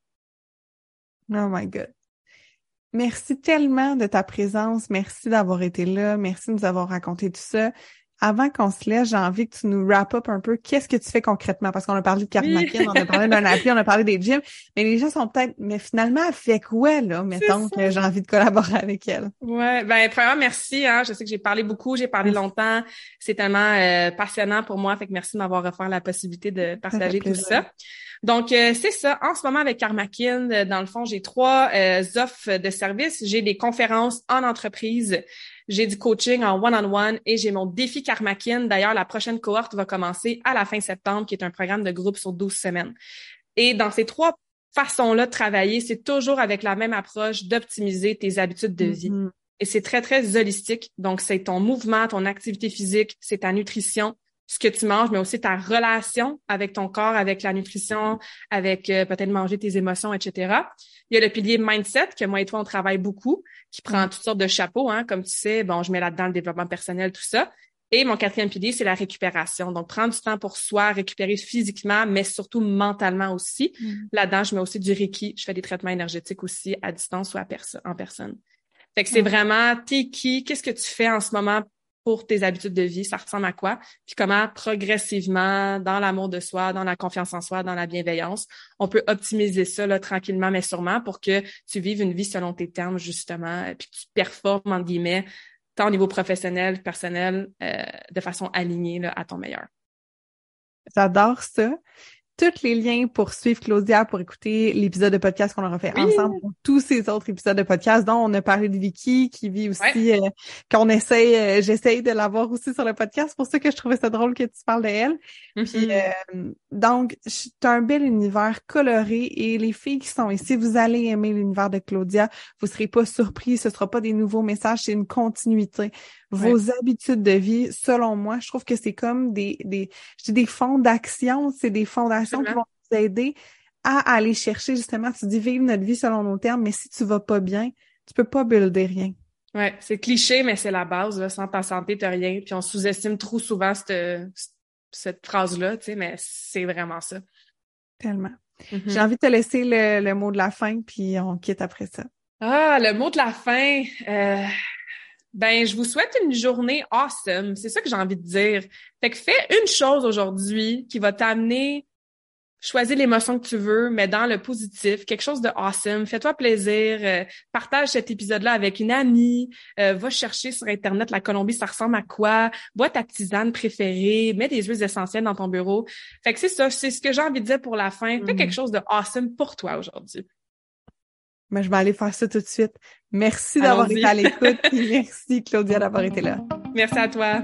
Oh my God. Merci tellement de ta présence. Merci d'avoir été là. Merci de nous avoir raconté tout ça. Avant qu'on se laisse, j'ai envie que tu nous wrap up un peu. Qu'est-ce que tu fais concrètement? Parce qu'on a parlé de Karmakin, on a parlé d'un appli, on a parlé des gyms, mais les gens sont peut-être, mais finalement, elle fait quoi, là, mettons que j'ai envie de collaborer avec elle? Ouais, ben premièrement merci. Hein, je sais que j'ai parlé beaucoup, j'ai parlé longtemps. C'est tellement euh, passionnant pour moi, fait que merci de m'avoir offert la possibilité de partager tout ça. Donc euh, c'est ça. En ce moment avec Karmakin, euh, dans le fond, j'ai trois euh, offres de services. J'ai des conférences en entreprise, j'ai du coaching en one-on-one et j'ai mon défi Karmakin. D'ailleurs, la prochaine cohorte va commencer à la fin septembre, qui est un programme de groupe sur 12 semaines. Et dans ces trois façons-là de travailler, c'est toujours avec la même approche d'optimiser tes habitudes de vie. Mhm. Et c'est très, très holistique. Donc, c'est ton mouvement, ton activité physique, c'est ta nutrition, ce que tu manges, mais aussi ta relation avec ton corps, avec la nutrition, avec euh, peut-être manger tes émotions, etc. Il y a le pilier mindset que moi et toi, on travaille beaucoup, qui prend toutes sortes de chapeaux, hein, comme tu sais. Bon, je mets là-dedans le développement personnel, tout ça. Et mon quatrième pilier, c'est la récupération. Donc, prendre du temps pour soi, récupérer physiquement, mais surtout mentalement aussi. Mhm. Là-dedans, je mets aussi du Reiki. Je fais des traitements énergétiques aussi à distance ou à perso- en personne. Fait que c'est vraiment t'es qui, qu'est-ce que tu fais en ce moment? Pour tes habitudes de vie, ça ressemble à quoi, puis comment progressivement, dans l'amour de soi, dans la confiance en soi, dans la bienveillance, on peut optimiser ça là, tranquillement mais sûrement pour que tu vives une vie selon tes termes justement, puis que tu performes entre guillemets tant au niveau professionnel, personnel, euh, de façon alignée là, à ton meilleur. J'adore ça. Tous les liens pour suivre Claudia, pour écouter l'épisode de podcast qu'on aura fait Oui. ensemble, ou tous ces autres épisodes de podcast dont on a parlé de Vicky, qui vit aussi, euh, qu'on essaye, euh, j'essaye de l'avoir aussi sur le podcast. C'est pour ça que je trouvais ça drôle que tu parles de elle. Puis, euh, donc, c'est un bel univers coloré et les filles qui sont ici, vous allez aimer l'univers de Claudia. Vous serez pas surpris, ce sera pas des nouveaux messages, c'est une continuité. Vos habitudes de vie, selon moi, je trouve que c'est comme des, des, je dis des fonds d'action, c'est des fondations qui vont nous aider à aller chercher justement, tu dis vivre notre vie selon nos termes, mais si tu vas pas bien, tu peux pas builder rien. Ouais, c'est cliché, mais c'est la base. Là. Sans ta santé, t'as rien. Puis on sous-estime trop souvent cette, cette phrase-là, tu sais, mais c'est vraiment ça. Tellement. Mm-hmm. J'ai envie de te laisser le, le, mot de la fin, puis on quitte après ça. Ah, le mot de la fin. Euh, ben, je vous souhaite une journée awesome. C'est ça que j'ai envie de dire. Fait que fais une chose aujourd'hui qui va t'amener choisis l'émotion que tu veux, mais dans le positif, quelque chose de awesome. Fais-toi plaisir. Euh, partage cet épisode-là avec une amie. Euh, va chercher sur Internet la Colombie, ça ressemble à quoi? Bois ta tisane préférée. Mets des huiles essentielles dans ton bureau. Fait que c'est ça, c'est ce que j'ai envie de dire pour la fin. Fais quelque mm. chose de awesome pour toi aujourd'hui. Mais je vais aller faire ça tout de suite. Merci d'avoir été à l'écoute. merci Claudia d'avoir été là. Merci à toi.